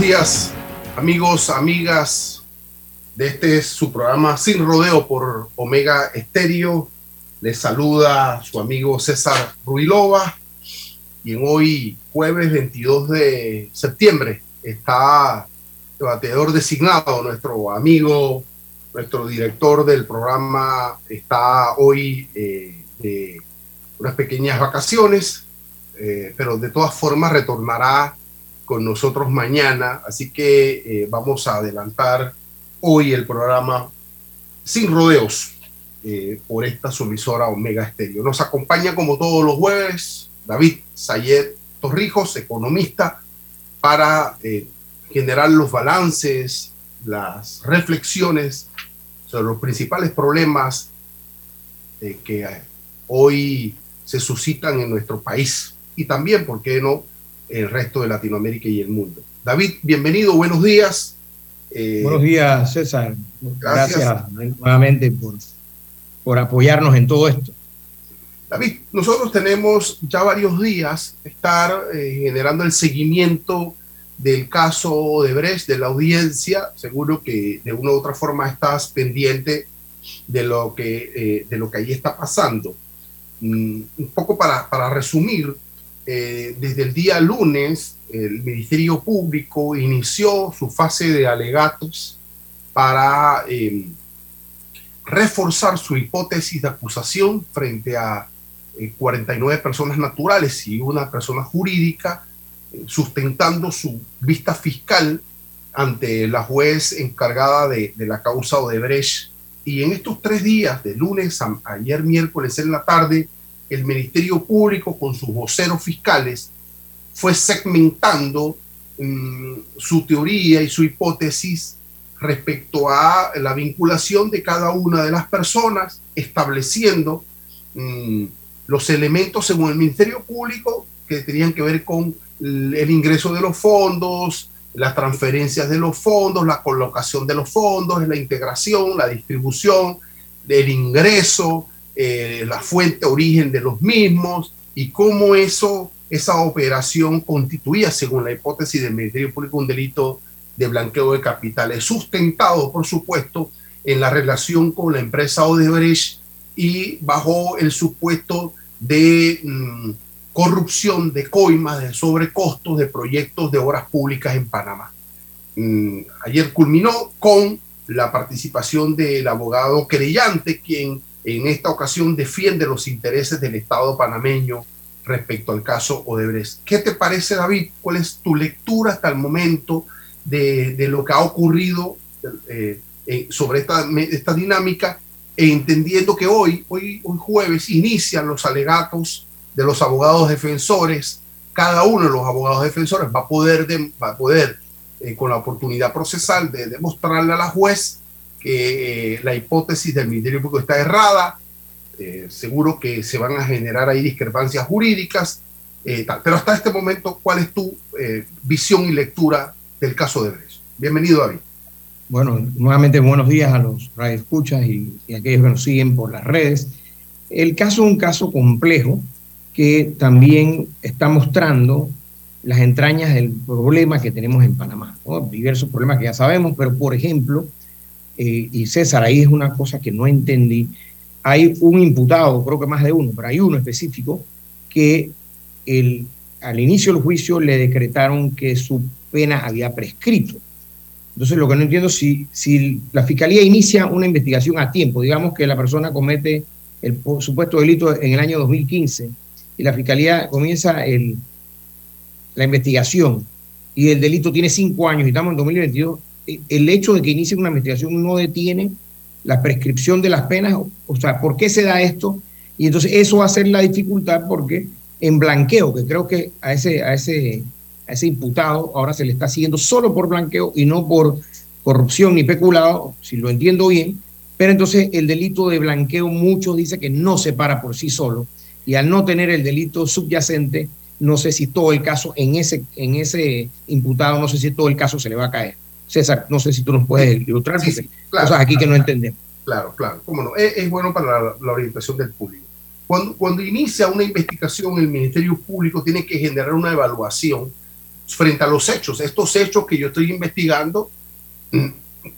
Días, amigos, amigas de este su programa Sin Rodeo por Omega Estéreo. Les saluda su amigo César Ruilova y en hoy, jueves 22 de septiembre, está el bateador designado, nuestro amigo, nuestro director del programa, está hoy eh, de unas pequeñas vacaciones, eh, pero de todas formas retornará con nosotros mañana, así que eh, vamos a adelantar hoy el programa Sin Rodeos eh, por esta sumisora Omega Estéreo. Nos acompaña como todos los jueves David Sayed Torrijos, economista, para eh, generar los balances, las reflexiones sobre los principales problemas que hoy se suscitan en nuestro país y también, ¿por qué no?, el resto de Latinoamérica y el mundo. David, bienvenido, buenos días. Eh, buenos días, César. Gracias, nuevamente por, por apoyarnos en todo esto. David, nosotros tenemos ya varios días estar eh, generando el seguimiento del caso de Brecht, de la audiencia. Seguro que de una u otra forma estás pendiente de lo que, eh, de lo que ahí está pasando. Mm, un poco para, para resumir, eh, desde el día lunes, el Ministerio Público inició su fase de alegatos para em, reforzar su hipótesis de acusación frente a 49 eh, personas naturales y una persona jurídica, eh, sustentando su vista fiscal ante la juez encargada de, la causa Odebrecht. Y en estos tres días, de lunes ayer miércoles en la tarde, el Ministerio Público con sus voceros fiscales fue segmentando mm, su teoría y su hipótesis respecto a la vinculación de cada una de las personas, estableciendo mm, los elementos según el Ministerio Público que tenían que ver con el ingreso de los fondos, las transferencias de los fondos, la colocación de los fondos, la integración, la distribución, del ingreso, eh, la fuente origen de los mismos y cómo eso, esa operación constituía, según la hipótesis del Ministerio Público, un delito de blanqueo de capitales, sustentado, por supuesto, en la relación con la empresa Odebrecht y bajo el supuesto de mm, corrupción, de coimas, de sobrecostos de proyectos de obras públicas en Panamá. Mm, ayer culminó con la participación del abogado creyente, quien en esta ocasión defiende los intereses del Estado panameño respecto al caso Odebrecht. ¿Qué te parece, David? ¿Cuál es tu lectura hasta el momento de, lo que ha ocurrido eh, eh, sobre esta, esta dinámica, e entendiendo que hoy, hoy, hoy jueves, inician los alegatos de los abogados defensores? Cada uno de los abogados defensores va a poder, va a poder eh, con la oportunidad procesal de demostrarle a la juez eh, la hipótesis del Ministerio Público está errada, eh, seguro que se van a generar ahí discrepancias jurídicas, eh, pero hasta este momento, ¿cuál es tu visión y lectura del caso de Brecht? Bienvenido, David. Bueno, nuevamente buenos días a los radioescuchas y, y a aquellos que nos siguen por las redes. El caso es un caso complejo que también está mostrando las entrañas del problema que tenemos en Panamá. Diversos problemas que ya sabemos, pero por ejemplo, eh, y César, ahí es una cosa que no entendí. Hay un imputado, creo que más de uno, pero hay uno específico, que el, al inicio del juicio le decretaron que su pena había prescrito. Entonces, lo que no entiendo es si, si la fiscalía inicia una investigación a tiempo, digamos que la persona comete el supuesto delito en el año 2015 y la fiscalía comienza el, la investigación y el delito tiene cinco años y estamos en 2022, e, el hecho de que inicie una investigación no detiene la prescripción de las penas, o sea, ¿por qué se da esto? Y entonces eso va a ser la dificultad porque en blanqueo, que creo que a ese, a ese, a ese imputado ahora se le está siguiendo solo por blanqueo y no por corrupción ni peculado, si lo entiendo bien, pero entonces el delito de blanqueo muchos dicen que no se para por sí solo y al no tener el delito subyacente, no sé si todo el caso en ese, en ese imputado, no sé si todo el caso se le va a caer. César, no sé si tú nos puedes ilustrar, cosas aquí que no entendemos. Claro, claro, cómo no. Es, bueno para la, orientación del público. Cuando, cuando inicia una investigación, el Ministerio Público tiene que generar una evaluación frente a los hechos. Estos hechos que yo estoy investigando, mm,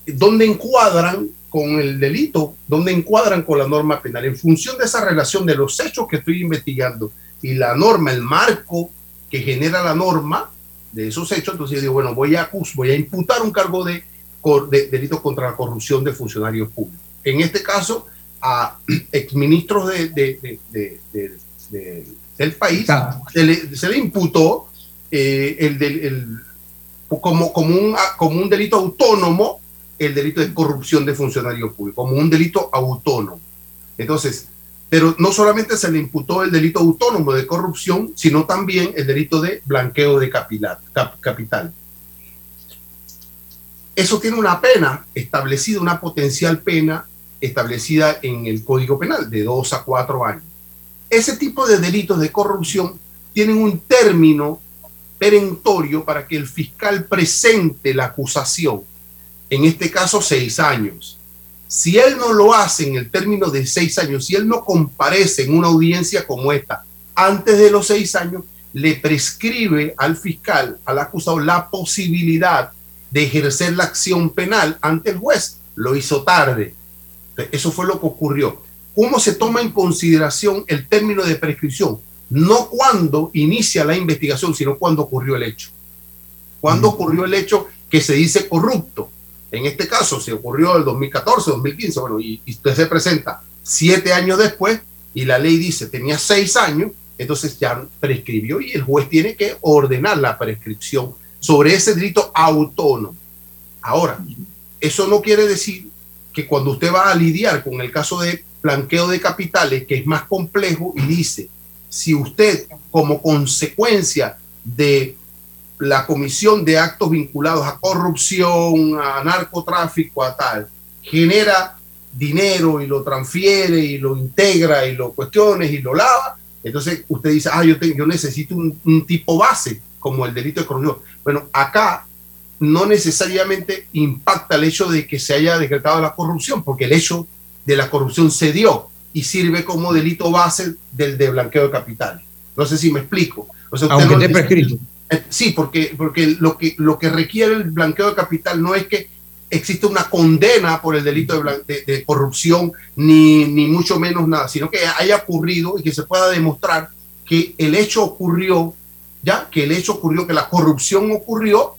¿dónde encuadran con el delito? ¿Dónde encuadran con la norma penal? En función de esa relación de los hechos que estoy investigando y la norma, el marco que genera la norma de esos hechos, entonces yo digo, bueno, voy a, voy a imputar un cargo de, de delito contra la corrupción de funcionarios públicos en este caso, a exministros de, de, del país, se le, se le, imputó eh, el, el, como, como, un, como un delito autónomo el delito de corrupción de funcionarios públicos, como un delito autónomo. Entonces, pero no solamente se le imputó el delito autónomo de corrupción, sino también el delito de blanqueo de capital. Eso tiene una pena establecida, una potencial pena establecida en el Código Penal, de dos a cuatro años. Ese tipo de delitos de corrupción tienen un término perentorio para que el fiscal presente la acusación, en este caso seis años. Si él no lo hace en el término de seis años, si él no comparece en una audiencia como esta antes de los seis años, le prescribe al fiscal, al acusado, la posibilidad de ejercer la acción penal ante el juez. Lo hizo tarde. Eso fue lo que ocurrió. ¿Cómo se toma en consideración el término de prescripción? No cuando inicia la investigación, sino cuando ocurrió el hecho. Cuando ocurrió el hecho que se dice corrupto. En este caso, se ocurrió el 2014, 2015, bueno, y, usted se presenta siete años después y la ley dice tenía seis años, entonces ya prescribió y el juez tiene que ordenar la prescripción sobre ese delito autónomo. Ahora, eso no quiere decir que cuando usted va a lidiar con el caso de blanqueo de capitales, que es más complejo, y dice, si usted como consecuencia de la comisión de actos vinculados a corrupción, a narcotráfico, a tal, genera dinero y lo transfiere y lo integra y lo cuestiones y lo lava, entonces usted dice, ah, yo, yo necesito un, un, tipo base como el delito de corrupción. Bueno, acá no necesariamente impacta el hecho de que se haya decretado la corrupción, porque el hecho de la corrupción se dio y sirve como delito base del de blanqueo de capital. No sé si me explico. Aunque esté prescrito. Eh, sí, porque, porque lo, que, lo que requiere el blanqueo de capital no es que existe una condena por el delito de, de, corrupción, ni, ni mucho menos nada, sino que haya ocurrido y que se pueda demostrar que el hecho ocurrió, ya, que el hecho ocurrió, que la corrupción ocurrió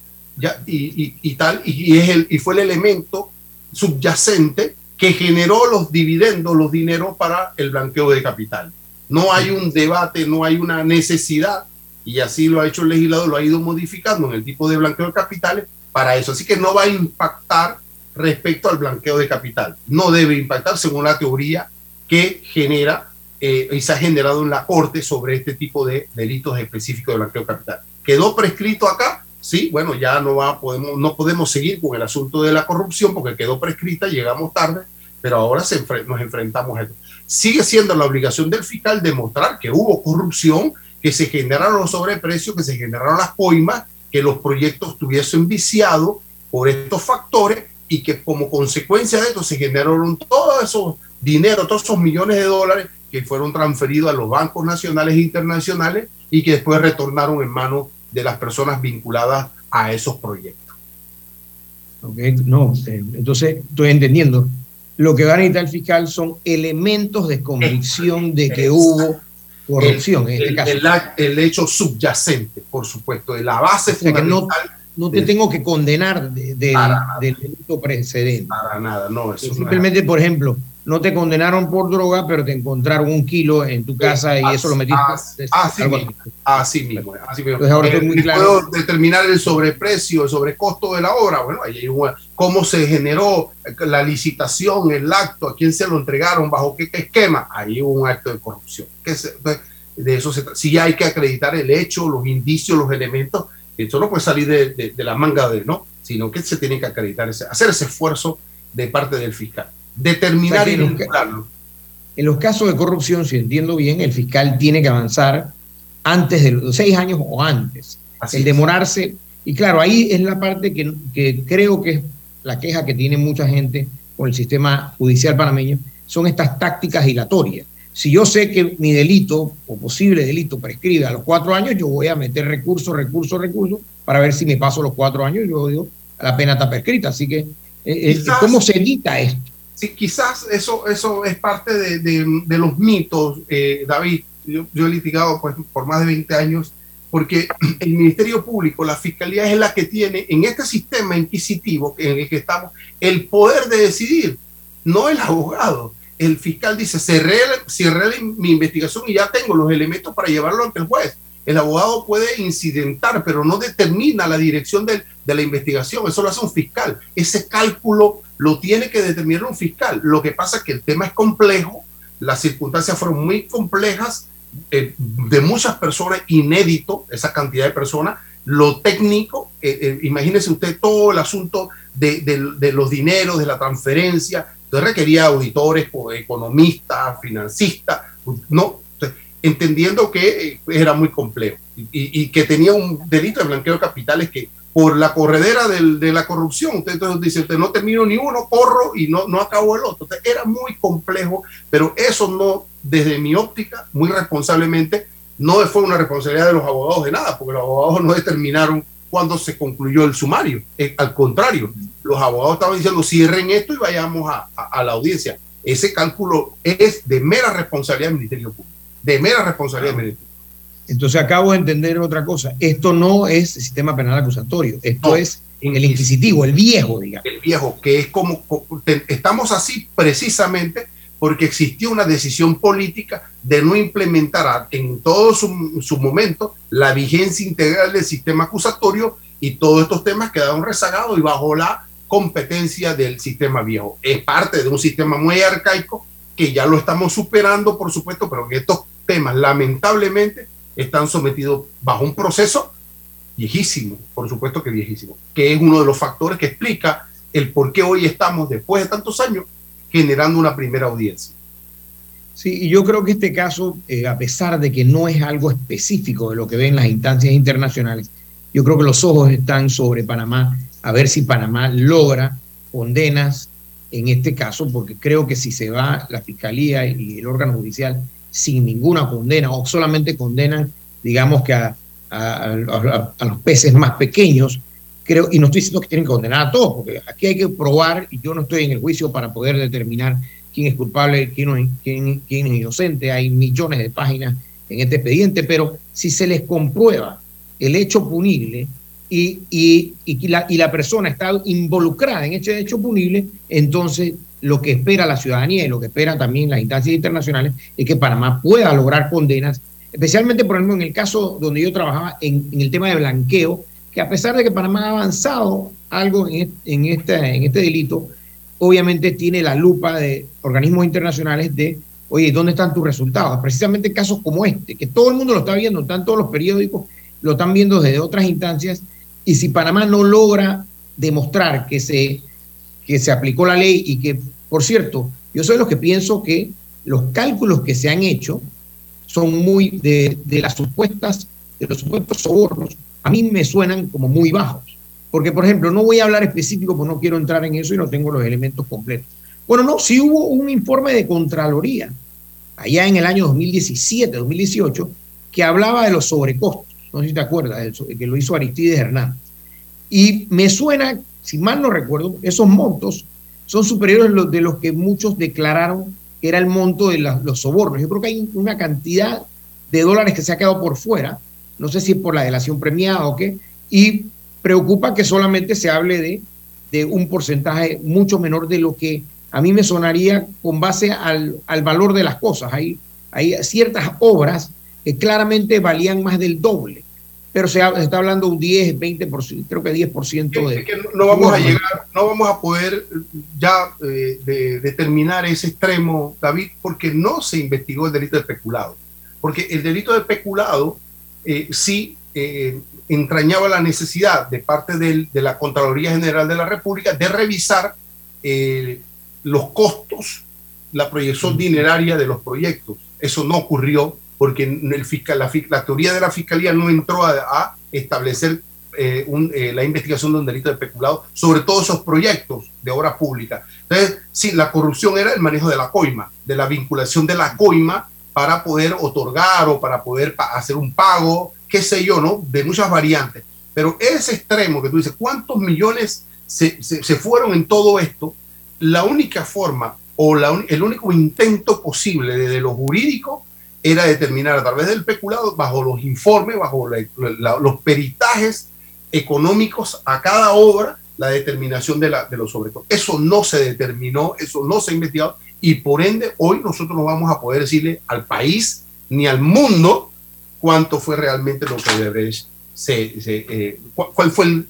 y, tal, y, es el, y fue el elemento subyacente que generó los dividendos, los dineros para el blanqueo de capital. No hay un debate, no hay una necesidad, y así lo ha hecho el legislador, lo ha ido modificando en el tipo de blanqueo de capitales para eso. Así que no va a impactar respecto al blanqueo de capital. No debe impactar según la teoría que genera eh, y se ha generado en la Corte sobre este tipo de delitos específicos de blanqueo de capital. Quedó prescrito acá, sí, bueno, ya no, va, podemos, no podemos seguir con el asunto de la corrupción porque quedó prescrita, llegamos tarde, pero ahora se nos enfrentamos a esto. Sigue siendo la obligación del fiscal demostrar que hubo corrupción, que se generaron los sobreprecios, que se generaron las coimas, que los proyectos estuviesen viciados por estos factores y que como consecuencia de esto se generaron todos esos dinero, todos esos millones de dólares que fueron transferidos a los bancos nacionales e internacionales y que después retornaron en manos de las personas vinculadas a esos proyectos. Okay, no, eh, entonces estoy entendiendo. Lo que va a necesitar el fiscal son elementos de convicción de que hubo corrupción en este caso. El, hecho subyacente, por supuesto, de la base fundamental. no, te tengo que condenar del delito precedente. Para nada, no. Eso Simplemente, por ejemplo, no te condenaron por droga, pero te encontraron un kilo en tu casa y eso lo metiste. Así, mismo, así mismo. Así mismo. ahora eh, muy claro. Puedo determinar el sobreprecio, el sobrecosto de la obra. Bueno, ahí cómo se generó la licitación, el acto, a quién se lo entregaron, bajo qué, esquema. Ahí hubo un acto de corrupción. de eso se Si hay que acreditar el hecho, los indicios, los elementos. Esto no puede salir de, la manga de, ¿no? Sino que se tiene que acreditar, ese, hacer ese esfuerzo de parte del fiscal determinar y vincularlo. En los casos de corrupción, si entiendo bien, el fiscal tiene que avanzar antes de los seis años o antes. el demorarse, y claro, ahí es la parte que, que creo que es la queja que tiene mucha gente con el sistema judicial panameño, son estas tácticas dilatorias. Si yo sé que mi delito o posible delito prescribe a los cuatro años, yo voy a meter recurso, recurso, recurso para ver si me paso los cuatro años y luego digo, la pena está prescrita. Así que, eh, eh, ¿cómo se evita esto? Sí, quizás eso, eso es parte de, de, los mitos, eh, David. Yo, he litigado pues, por más de 20 años porque el Ministerio Público, la Fiscalía es la que tiene en este sistema inquisitivo en el que estamos el poder de decidir, no el abogado. El fiscal dice, cerré, cerré mi investigación y ya tengo los elementos para llevarlo ante el juez. El abogado puede incidentar, pero no determina la dirección de, de la investigación, eso lo hace un fiscal. Ese cálculo lo tiene que determinar un fiscal. Lo que pasa es que el tema es complejo, las circunstancias fueron muy complejas, eh, de muchas personas, inédito, esa cantidad de personas, lo técnico, eh, eh, imagínese usted todo el asunto de, de, los dineros, de la transferencia, requería auditores, economistas, financistas, no, entendiendo que era muy complejo y, y, que tenía un delito de blanqueo de capitales que por la corredera de la corrupción. Usted entonces dice, usted no termino ni uno, corro y no, no acabo el otro. era muy complejo, pero eso no, desde mi óptica, muy responsablemente, no fue una responsabilidad de los abogados de nada, porque los abogados no determinaron cuándo se concluyó el sumario. Eh, al contrario, los abogados estaban diciendo, cierren esto y vayamos a, a la audiencia. Ese cálculo es de mera responsabilidad del Ministerio Público, de mera responsabilidad del Ministerio entonces acabo de entender otra cosa. Esto no es el sistema penal acusatorio, esto es el inquisitivo, el viejo, digamos. El viejo, que es como, estamos así precisamente porque existió una decisión política de no implementar en todo su, su momento la vigencia integral del sistema acusatorio y todos estos temas quedaron rezagados y bajo la competencia del sistema viejo. Es parte de un sistema muy arcaico que ya lo estamos superando, por supuesto, pero en estos temas, lamentablemente, están sometidos bajo un proceso viejísimo, por supuesto que viejísimo, que es uno de los factores que explica el por qué hoy estamos, después de tantos años, generando una primera audiencia. Sí, y yo creo que este caso, eh, a pesar de que no es algo específico de lo que ven las instancias internacionales, yo creo que los ojos están sobre Panamá, a ver si Panamá logra condenas en este caso, porque creo que si se va la Fiscalía y el órgano judicial sin ninguna condena o solamente condenan, digamos que a, los peces más pequeños, creo, y no estoy diciendo que tienen que condenar a todos, porque aquí hay que probar, y yo no estoy en el juicio para poder determinar quién es culpable, quién, quién, quién es inocente, hay millones de páginas en este expediente, pero si se les comprueba el hecho punible y, y, y, la, y la persona está involucrada en ese hecho punible, entonces lo que espera la ciudadanía y lo que esperan también las instancias internacionales es que Panamá pueda lograr condenas, especialmente, por ejemplo, en el caso donde yo trabajaba en, el tema de blanqueo, que a pesar de que Panamá ha avanzado algo en, este, en este delito, obviamente tiene la lupa de organismos internacionales de, oye, ¿dónde están tus resultados? Precisamente casos como este, que todo el mundo lo está viendo, están todos los periódicos, lo están viendo desde otras instancias, y si Panamá no logra demostrar que se que se aplicó la ley y que, por cierto, yo soy los que pienso que los cálculos que se han hecho son muy de, las supuestas, de los supuestos sobornos, a mí me suenan como muy bajos. Porque, por ejemplo, no voy a hablar específico, porque no quiero entrar en eso y no tengo los elementos completos. Bueno, no, sí hubo un informe de Contraloría, allá en el año 2017, 2018, que hablaba de los sobrecostos. No sé si te acuerdas, que lo hizo Aristides Hernández. Y me suena si mal no recuerdo, esos montos son superiores de los que muchos declararon que era el monto de los sobornos. Yo creo que hay una cantidad de dólares que se ha quedado por fuera, no sé si es por la delación premiada o qué, y preocupa que solamente se hable de, de un porcentaje mucho menor de lo que a mí me sonaría con base al, al valor de las cosas. Hay, hay ciertas obras que claramente valían más del doble pero se, está hablando un 10, 20%, creo que 10% de... Es que no vamos a llegar, no vamos a poder ya eh, determinar ese extremo, David, porque no se investigó el delito de peculado. Porque el delito de peculado eh, sí eh, entrañaba la necesidad de parte de la Contraloría General de la República de revisar los costos, la proyección dineraria de los proyectos. Eso no ocurrió porque el fiscal, la, teoría de la fiscalía no entró a, establecer eh, eh, la investigación de un delito de peculado sobre todos esos proyectos de obra pública. Entonces, sí, la corrupción era el manejo de la coima, de la vinculación de la coima para poder otorgar o para poder hacer un pago, qué sé yo, ¿no? De muchas variantes. Pero ese extremo que tú dices, ¿cuántos millones se, se, fueron en todo esto? La única forma o la, el único intento posible desde lo jurídico era determinar a través del peculado, bajo los informes, bajo los peritajes económicos a cada obra, la determinación de, la, de los sobrecostos. Eso no se determinó, eso no se ha investigado y por ende hoy nosotros no vamos a poder decirle al país ni al mundo cuánto fue realmente lo que Odebrecht se, eh, cuál fue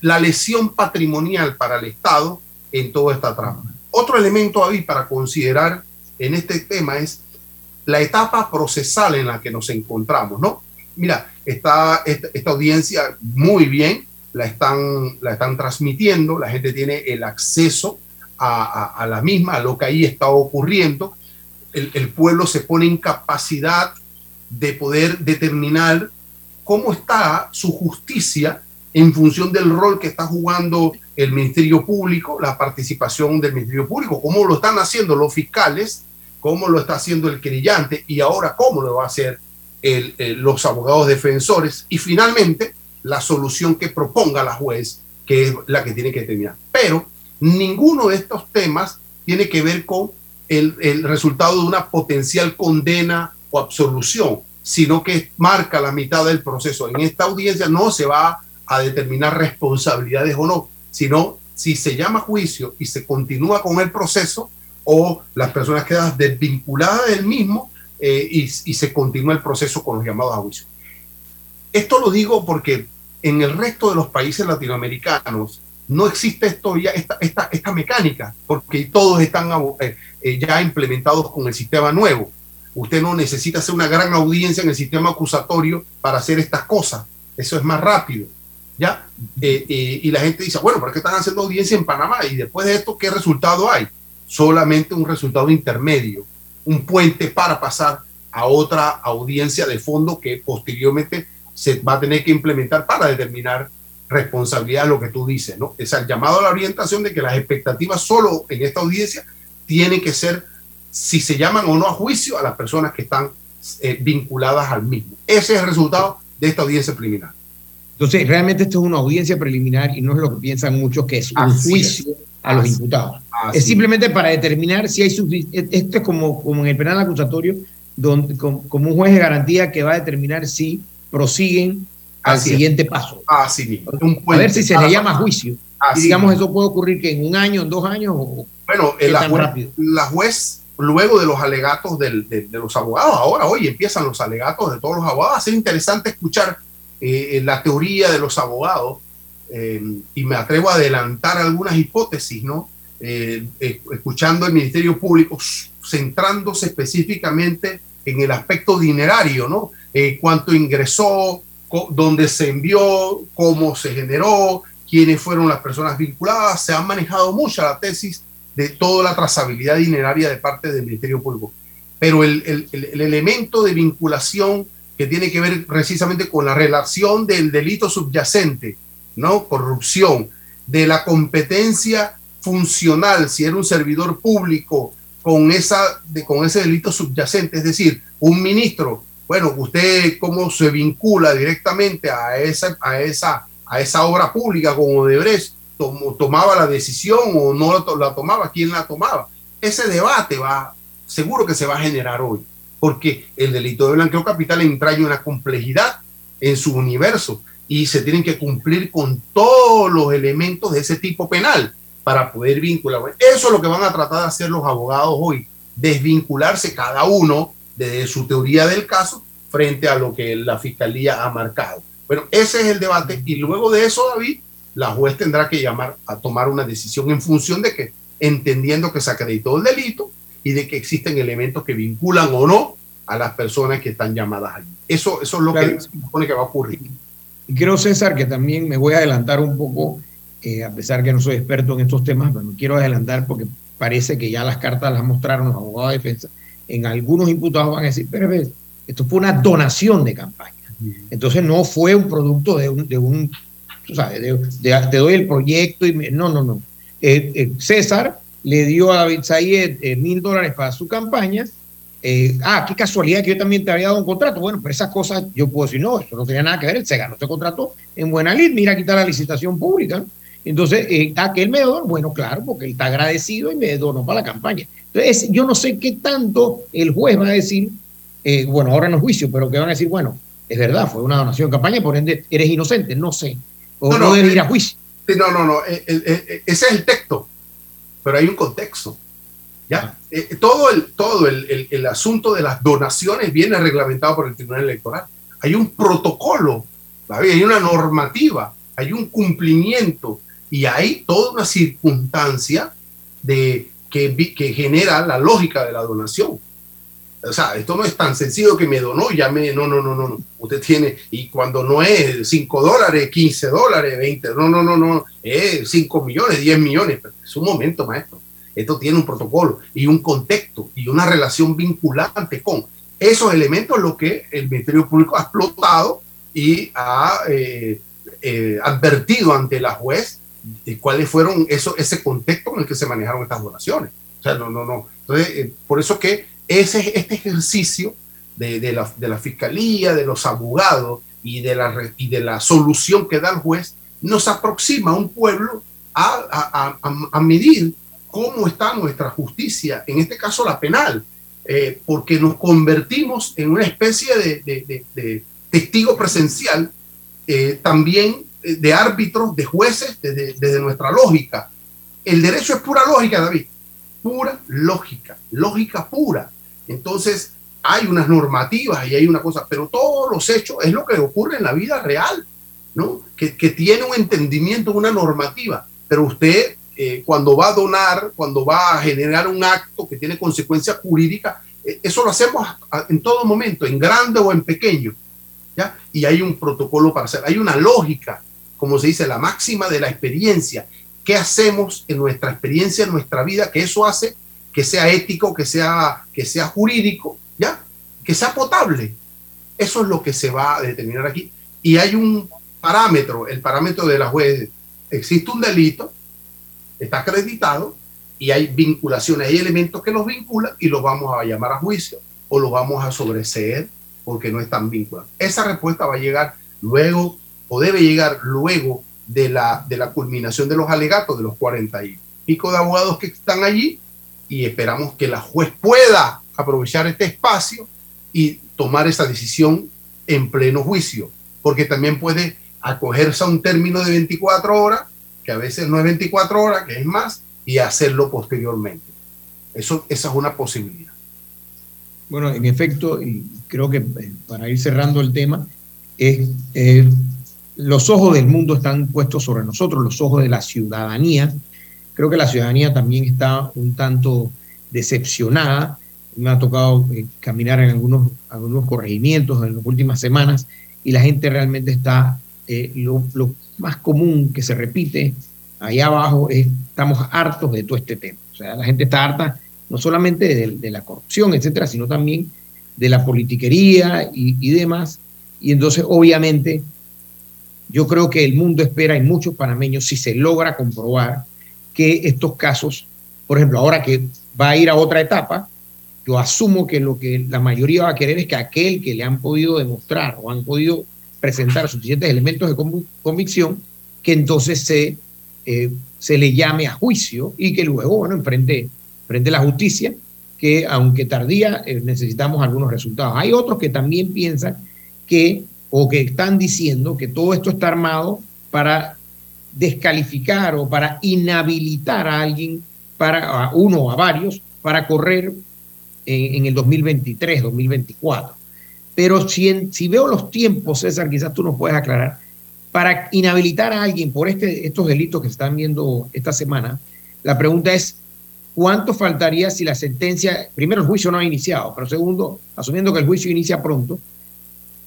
la lesión patrimonial para el Estado en toda esta trama. Otro elemento ahí para considerar en este tema es la etapa procesal en la que nos encontramos, ¿no? Mira, está esta, audiencia muy bien, la están, la están transmitiendo, la gente tiene el acceso a, la misma, a lo que ahí está ocurriendo. El, el, pueblo se pone en capacidad de poder determinar cómo está su justicia en función del rol que está jugando el Ministerio Público, la participación del Ministerio Público, cómo lo están haciendo los fiscales cómo lo está haciendo el querellante y ahora cómo lo va a hacer los abogados defensores y finalmente la solución que proponga la juez, que es la que tiene que terminar. Pero ninguno de estos temas tiene que ver con el, el resultado de una potencial condena o absolución, sino que marca la mitad del proceso. En esta audiencia no se va a determinar responsabilidades o no, sino si se llama juicio y se continúa con el proceso, o las personas quedan desvinculadas del mismo eh, y, se continúa el proceso con los llamados a juicio. Esto lo digo porque en el resto de los países latinoamericanos no existe esto ya, esta, esta, esta mecánica, porque todos están eh, eh, ya implementados con el sistema nuevo. Usted no necesita hacer una gran audiencia en el sistema acusatorio para hacer estas cosas. Eso es más rápido. ¿ya? y la gente dice, bueno, ¿por qué están haciendo audiencia en Panamá? Y después de esto, ¿qué resultado hay? Solamente un resultado intermedio, un puente para pasar a otra audiencia de fondo que posteriormente se va a tener que implementar para determinar responsabilidad, lo que tú dices, ¿no? Es el llamado a la orientación de que las expectativas solo en esta audiencia tienen que ser si se llaman o no a juicio a las personas que están eh, vinculadas al mismo. Ese es el resultado de esta audiencia preliminar. Entonces, realmente esto es una audiencia preliminar y no es lo que piensan muchos que es un juicio a los imputados. Es simplemente para determinar si hay suficiente. Esto es como, como en el penal acusatorio, donde, como, un juez de garantía que va a determinar si prosiguen al siguiente paso. Así mismo. a ver si se le llama juicio. y digamos, eso puede ocurrir que en un año, en dos años. O, bueno, la juez, la juez, luego de los alegatos de, los abogados, ahora hoy empiezan los alegatos de todos los abogados. Va a ser interesante escuchar eh, la teoría de los abogados eh, y me atrevo a adelantar algunas hipótesis, ¿no? Eh, escuchando el Ministerio Público, centrándose específicamente en el aspecto dinerario, ¿no? Eh, cuánto ingresó, dónde se envió, cómo se generó, quiénes fueron las personas vinculadas. Se ha manejado mucho la tesis de toda la trazabilidad dineraria de parte del Ministerio Público. Pero el, el, el elemento de vinculación que tiene que ver precisamente con la relación del delito subyacente, ¿no? Corrupción, de la competencia funcional, si era un servidor público con, esa, de, con ese delito subyacente, es decir, un ministro, bueno, usted cómo se vincula directamente a esa, a esa, a esa obra pública como Odebrecht, tomaba la decisión o no la, tomaba, quién la tomaba. Ese debate va, seguro que se va a generar hoy. porque el delito de blanqueo capital entraña una complejidad en su universo y se tienen que cumplir con todos los elementos de ese tipo penal para poder vincular. Eso es lo que van a tratar de hacer los abogados hoy, desvincularse cada uno de su teoría del caso frente a lo que la fiscalía ha marcado. Bueno, ese es el debate y luego de eso, David, la juez tendrá que llamar a tomar una decisión en función de que, entendiendo que se acreditó el delito y de que existen elementos que vinculan o no a las personas que están llamadas allí. Eso, eso es lo que se supone que va a ocurrir. Y creo, César, que también me voy a adelantar un poco, eh, a pesar que no soy experto en estos temas, pero me quiero adelantar porque parece que ya las cartas las mostraron los abogados de defensa. En algunos imputados van a decir, pero esto fue una donación de campaña. Entonces no fue un producto de un, de un tú sabes, te doy el proyecto y no, no, no. Eh, eh, César le dio a David Sayed mil dólares para su campaña eh, ah, qué casualidad que yo también te había dado un contrato. Bueno, pero esas cosas yo puedo decir, no, eso no tenía nada que ver, se ganó este contrato en buena lid, mira, quitar la licitación pública. Entonces, eh, que él me donó, bueno, claro, porque él está agradecido y me donó para la campaña. Entonces, yo no sé qué tanto el juez va a decir, eh, bueno, ahora no es juicio, pero que van a decir, bueno, es verdad, fue una donación de campaña, por ende eres inocente, no sé. O no, debes ir a juicio. No, no, no, ese es el texto, pero hay un contexto. ¿Ya? Eh, todo el, todo el, el, asunto de las donaciones viene reglamentado por el Tribunal Electoral. Hay un protocolo, hay una normativa, hay un cumplimiento y hay toda una circunstancia de, que, que genera la lógica de la donación. O sea, esto no es tan sencillo que me donó, ya me, no, no, no, no, no. Usted tiene, y cuando no es 5 dólares, 15 dólares, 20, no, no, no, no, es 5 millones, 10 millones. Es un momento, maestro. Esto tiene un protocolo y un contexto y una relación vinculante con esos elementos, lo que el Ministerio Público ha explotado y ha eh, eh, advertido ante la juez de cuáles fueron eso, ese contexto en el que se manejaron estas donaciones. O sea, no, no, no. Entonces, eh, por eso que ese, este ejercicio de, de, la, de, la, fiscalía, de los abogados y de, la, y de la solución que da el juez, nos aproxima a un pueblo a, a, a medir cómo está nuestra justicia, en este caso la penal, eh, porque nos convertimos en una especie de, testigo presencial, eh, también eh, de árbitros, de jueces, desde, nuestra lógica. El derecho es pura lógica, David, pura lógica, lógica pura. Entonces, hay unas normativas y hay una cosa, pero todos los hechos es lo que ocurre en la vida real, ¿no? Que, que tiene un entendimiento, una normativa, pero usted eh, cuando va a donar, cuando va a generar un acto que tiene consecuencias jurídicas, eh, eso lo hacemos en todo momento, en grande o en pequeño. ¿ya? Y hay un protocolo para hacer, hay una lógica, como se dice, la máxima de la experiencia. ¿Qué hacemos en nuestra experiencia, en nuestra vida? Que eso hace que sea ético, que sea, que sea jurídico, ¿ya? Que sea potable. Eso es lo que se va a determinar aquí. Y hay un parámetro, el parámetro de la juez. Existe un delito, está acreditado y hay vinculaciones, hay elementos que los vinculan y los vamos a llamar a juicio o los vamos a sobreseer porque no están vinculados. Esa respuesta va a llegar luego o debe llegar luego de la, de la culminación de los alegatos de los 40 y pico de abogados que están allí y esperamos que la juez pueda aprovechar este espacio y tomar esa decisión en pleno juicio, porque también puede acogerse a un término de 24 horas a veces no es 24 horas, que es más, y hacerlo posteriormente. Eso, esa es una posibilidad. Bueno, en efecto, y creo que eh, para ir cerrando el tema, es, los ojos del mundo están puestos sobre nosotros, los ojos de la ciudadanía. Creo que la ciudadanía también está un tanto decepcionada. Me ha tocado eh, caminar en algunos, algunos corregimientos en las últimas semanas y la gente realmente está, eh, lo, más común que se repite allá abajo es estamos hartos de todo este tema. O sea, la gente está harta no solamente de, la corrupción, etcétera, sino también de la politiquería y, y, demás. Y entonces, obviamente, yo creo que el mundo espera en muchos panameños si se logra comprobar que estos casos, por ejemplo, ahora que va a ir a otra etapa, yo asumo que lo que la mayoría va a querer es que aquel que le han podido demostrar o han podido presentar suficientes elementos de convicción que entonces se, eh, se le llame a juicio y que luego, bueno, enfrente, frente a la justicia que aunque tardía, eh, necesitamos algunos resultados. Hay otros que también piensan que, o que están diciendo que todo esto está armado para descalificar o para inhabilitar a alguien, para a uno o a varios, para correr en, en el 2023, 2024. Pero si, veo los tiempos, César, quizás tú nos puedes aclarar, para inhabilitar a alguien por este, estos delitos que se están viendo esta semana, la pregunta es, ¿cuánto faltaría si la sentencia, primero el juicio no ha iniciado, pero segundo, asumiendo que el juicio inicia pronto,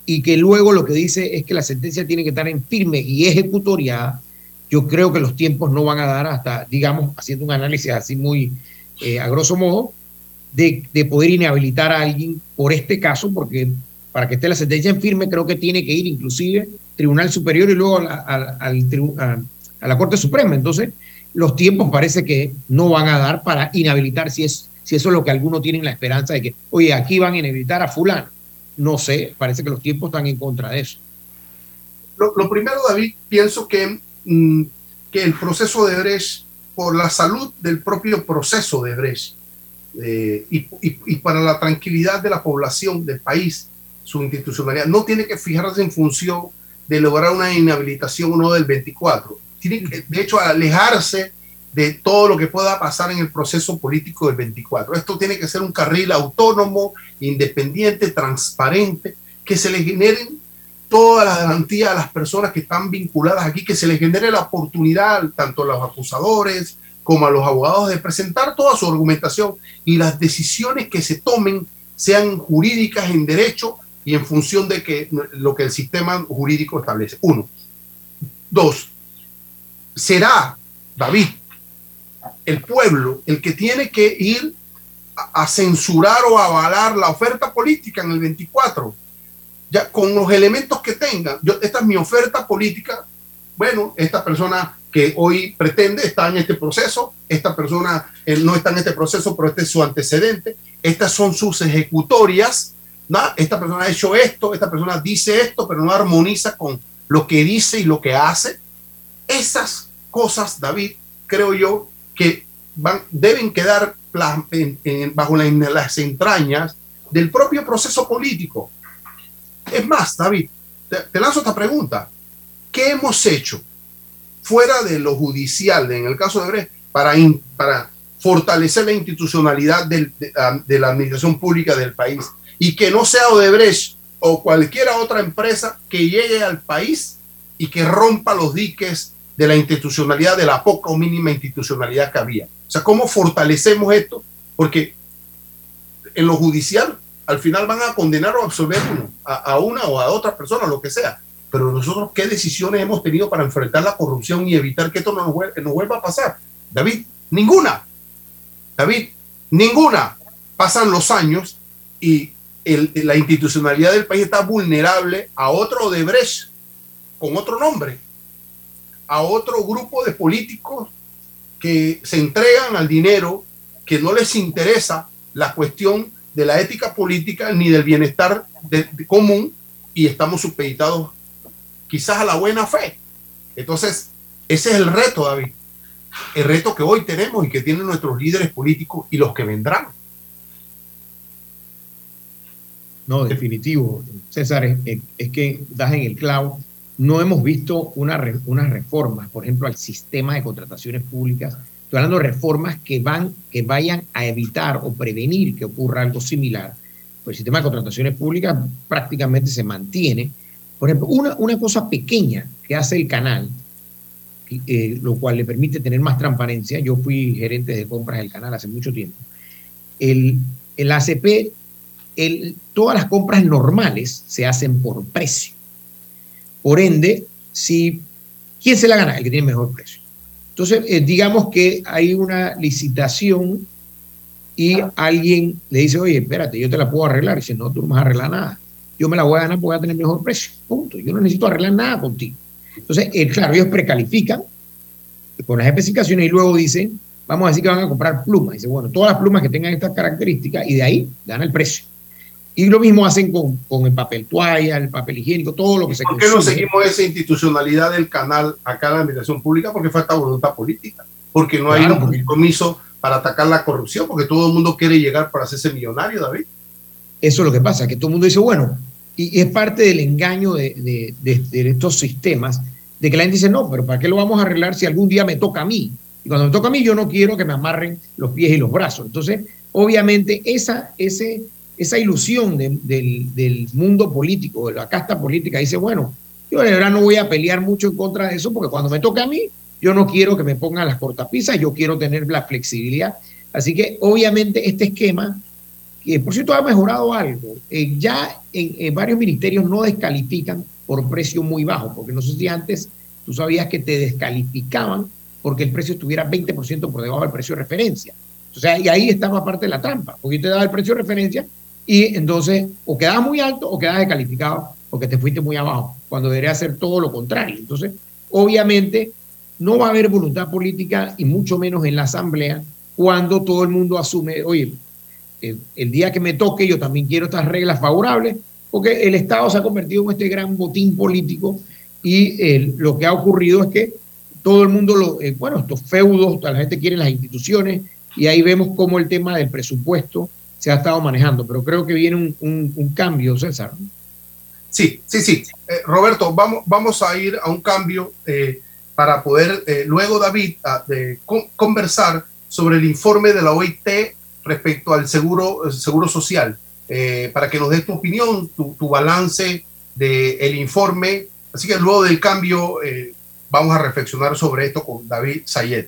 y que luego lo que dice es que la sentencia tiene que estar en firme y ejecutoriada, yo creo que los tiempos no van a dar hasta, digamos, haciendo un análisis así muy eh, a grosso modo, de, de, poder inhabilitar a alguien por este caso, porque para que esté la sentencia en firme creo que tiene que ir inclusive Tribunal Superior y luego a la, a, la Corte Suprema. Entonces, los tiempos parece que no van a dar para inhabilitar si, es, si eso es lo que algunos tienen la esperanza de que, oye, aquí van a inhabilitar a fulano. No sé, parece que los tiempos están en contra de eso. Lo, primero, David, pienso que, mmm, que el proceso de Brecht, por la salud del propio proceso de Brecht eh, y para la tranquilidad de la población del país, su institucionalidad, no tiene que fijarse en función de lograr una inhabilitación o no del 24. Tiene que, de hecho, alejarse de todo lo que pueda pasar en el proceso político del 24. Esto tiene que ser un carril autónomo, independiente, transparente, que se le generen toda la garantía a las personas que están vinculadas aquí, que se les genere la oportunidad tanto a los acusadores como a los abogados de presentar toda su argumentación y las decisiones que se tomen sean jurídicas en derecho y en función de que, lo que el sistema jurídico establece. Uno. Dos, será, David, el pueblo el que tiene que ir a, censurar o avalar la oferta política en el 24, ya con los elementos que tengan. Yo, esta es mi oferta política. Bueno, esta persona que hoy pretende está en este proceso, esta persona eh, no está en este proceso, pero este es su antecedente, estas son sus ejecutorias, ¿no? esta persona ha hecho esto, esta persona dice esto, pero no armoniza con lo que dice y lo que hace. Esas cosas, David, creo yo que van, deben quedar en, en, bajo la, en las entrañas del propio proceso político. Es más, David, te, te lanzo esta pregunta. ¿Qué hemos hecho fuera de lo judicial, en el caso de Brecht, para, in, para fortalecer la institucionalidad del, de, de, la administración pública del país y que no sea Odebrecht o cualquier otra empresa que llegue al país y que rompa los diques de la institucionalidad, de la poca o mínima institucionalidad que había. O sea, ¿cómo fortalecemos esto? Porque en lo judicial al final van a condenar o absolver uno, a, a una o a otra persona, lo que sea. Pero nosotros, ¿qué decisiones hemos tenido para enfrentar la corrupción y evitar que esto no nos, vuelva, a pasar? David, ninguna. David, ninguna. Pasan los años y el, la institucionalidad del país está vulnerable a otro Odebrecht con otro nombre, a otro grupo de políticos que se entregan al dinero, que no les interesa la cuestión de la ética política ni del bienestar común y estamos supeditados quizás a la buena fe. Entonces, ese es el reto, David. El reto que hoy tenemos y que tienen nuestros líderes políticos y los que vendrán. No, definitivo. César, es, que das en el clavo. No hemos visto una, una por ejemplo, al sistema de contrataciones públicas. Estoy hablando de reformas que, van, que vayan a evitar o prevenir que ocurra algo similar. Pues el sistema de contrataciones públicas prácticamente se mantiene. Por ejemplo, una, una cosa pequeña que hace el canal, eh, lo cual le permite tener más transparencia. Yo fui gerente de compras del canal hace mucho tiempo. El, el ACP el, todas las compras normales se hacen por precio. Por ende, si, ¿quién se la gana? El que tiene mejor precio. Entonces, eh, digamos que hay una licitación y alguien le dice, oye, espérate, yo te la puedo arreglar. Y dice, no, tú no vas a arreglar nada. Yo me la voy a ganar porque voy a tener mejor precio. Punto. Yo no necesito arreglar nada contigo. Entonces, eh, claro, ellos precalifican con las especificaciones y luego dicen, vamos a decir que van a comprar plumas. Dice, bueno, todas las plumas que tengan estas características y de ahí dan el precio. Y lo mismo hacen con, con, el papel toalla, el papel higiénico, todo lo que se ¿Por qué consume? no seguimos esa institucionalidad del canal acá en la administración pública? Porque falta voluntad política. Porque no claro, hay un compromiso para atacar la corrupción, porque todo el mundo quiere llegar para hacerse millonario, David. Eso es lo que pasa, que todo el mundo dice, bueno, y es parte del engaño de, estos sistemas, de que la gente dice, no, pero ¿para qué lo vamos a arreglar si algún día me toca a mí? Y cuando me toca a mí, yo no quiero que me amarren los pies y los brazos. Entonces, obviamente, esa, ese, esa ilusión del, mundo político, de la casta política, dice, bueno, yo de verdad no voy a pelear mucho en contra de eso, porque cuando me toca a mí, yo no quiero que me pongan las cortapisas, yo quiero tener la flexibilidad. Así que, obviamente, este esquema que por cierto ha mejorado algo. Eh, ya en, varios ministerios no descalifican por precio muy bajo, porque no sé si antes tú sabías que te descalificaban porque el precio estuviera 20% por debajo del precio de referencia. O sea, y ahí estaba parte de la trampa, porque yo te daba el precio de referencia y entonces o quedabas muy alto o quedabas descalificado porque te fuiste muy abajo, cuando debería ser todo lo contrario. Entonces, obviamente, no va a haber voluntad política y mucho menos en la asamblea cuando todo el mundo asume, oye, el, día que me toque yo también quiero estas reglas favorables, porque el Estado se ha convertido en este gran botín político y lo que ha ocurrido es que todo el mundo, lo, eh, bueno, estos feudos, la gente quiere las instituciones y ahí vemos cómo el tema del presupuesto se ha estado manejando, pero creo que viene un, cambio, César. Sí, sí, sí. Eh, Roberto, vamos, vamos a ir a un cambio eh, para poder luego, David, conversar sobre el informe de la OIT respecto al seguro, seguro social, eh, para que nos des tu opinión, tu, balance del el informe. Así que luego del cambio eh, vamos a reflexionar sobre esto con David Sayed.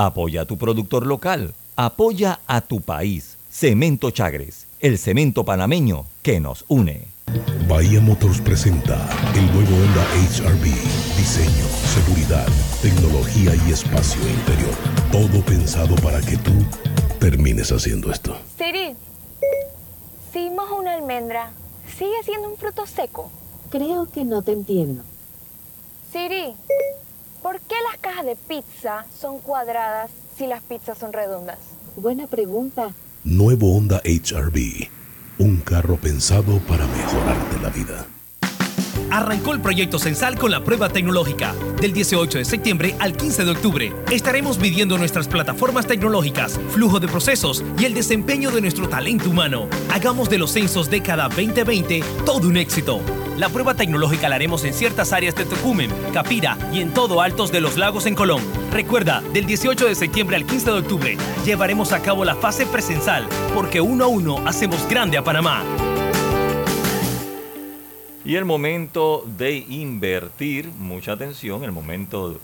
Apoya a tu productor local. Apoya a tu país. Cemento Chagres, el cemento panameño que nos une. Bahía Motors presenta el nuevo Honda HRV. Diseño, seguridad, tecnología y espacio interior. Todo pensado para que tú termines haciendo esto. Siri, si mojo una almendra, ¿sigue siendo un fruto seco? Creo que no te entiendo. Siri, ¿por qué las cajas de pizza son cuadradas si las pizzas son redondas? Buena pregunta. Nuevo Honda HRV. Un carro pensado para mejorarte la vida. Arrancó el proyecto Censal con la prueba tecnológica. Del 18 de septiembre al 15 de octubre estaremos midiendo nuestras plataformas tecnológicas, flujo de procesos y el desempeño de nuestro talento humano. Hagamos de los censos década 2020 todo un éxito. La prueba tecnológica la haremos en ciertas áreas de Tocumen, Capira y en todo Altos de los Lagos en Colón. Recuerda, del 18 de septiembre al 15 de octubre llevaremos a cabo la fase presencial, porque uno a uno hacemos grande a Panamá. Y el momento de invertir, mucha atención, el momento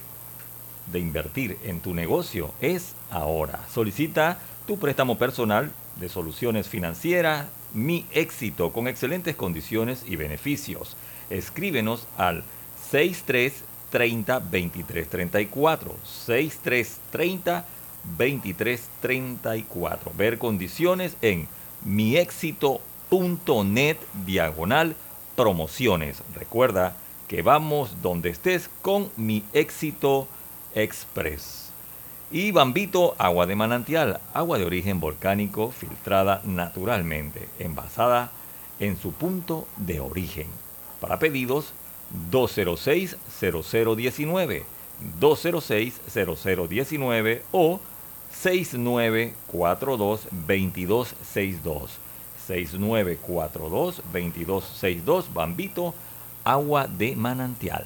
de invertir en tu negocio es ahora. Solicita tu préstamo personal de soluciones financieras, mi éxito, con excelentes condiciones y beneficios. Escríbenos al 6330 2334 6330 2334. Ver condiciones en miexito.net diagonal promociones. Recuerda que vamos donde estés con mi éxito express. Y Bambito, agua de manantial, agua de origen volcánico filtrada naturalmente, envasada en su punto de origen. Para pedidos 206-0019, 206-0019 o 6942-2262. 6942-2262 Bambito, agua de manantial.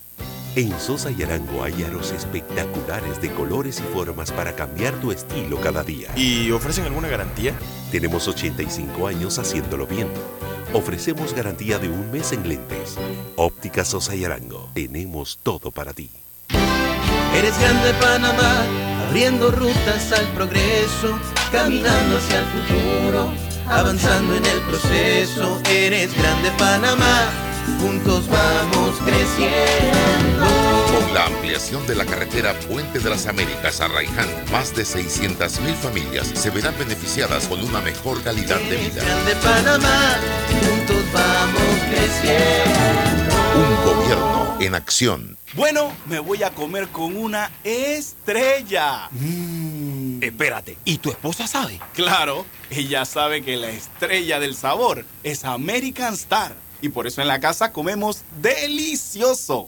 En Sosa y Arango hay aros espectaculares de colores y formas para cambiar tu estilo cada día. ¿Y ofrecen alguna garantía? Tenemos 85 años haciéndolo bien. Ofrecemos garantía de un mes en lentes. Óptica Sosa y Arango. Tenemos todo para ti. Eres grande Panamá, abriendo rutas al progreso, caminando hacia el futuro, avanzando en el proceso. Eres grande Panamá juntos vamos creciendo. Ampliación de la carretera Puente de las Américas a Raiján, más de 600.000 familias se verán beneficiadas con una mejor calidad de vida. De Panamá, juntos vamos creciendo. Un gobierno en acción. Bueno, me voy a comer con una estrella. Mm. Espérate, ¿y tu esposa sabe? Claro, ella sabe que la estrella del sabor es American Star y por eso en la casa comemos delicioso.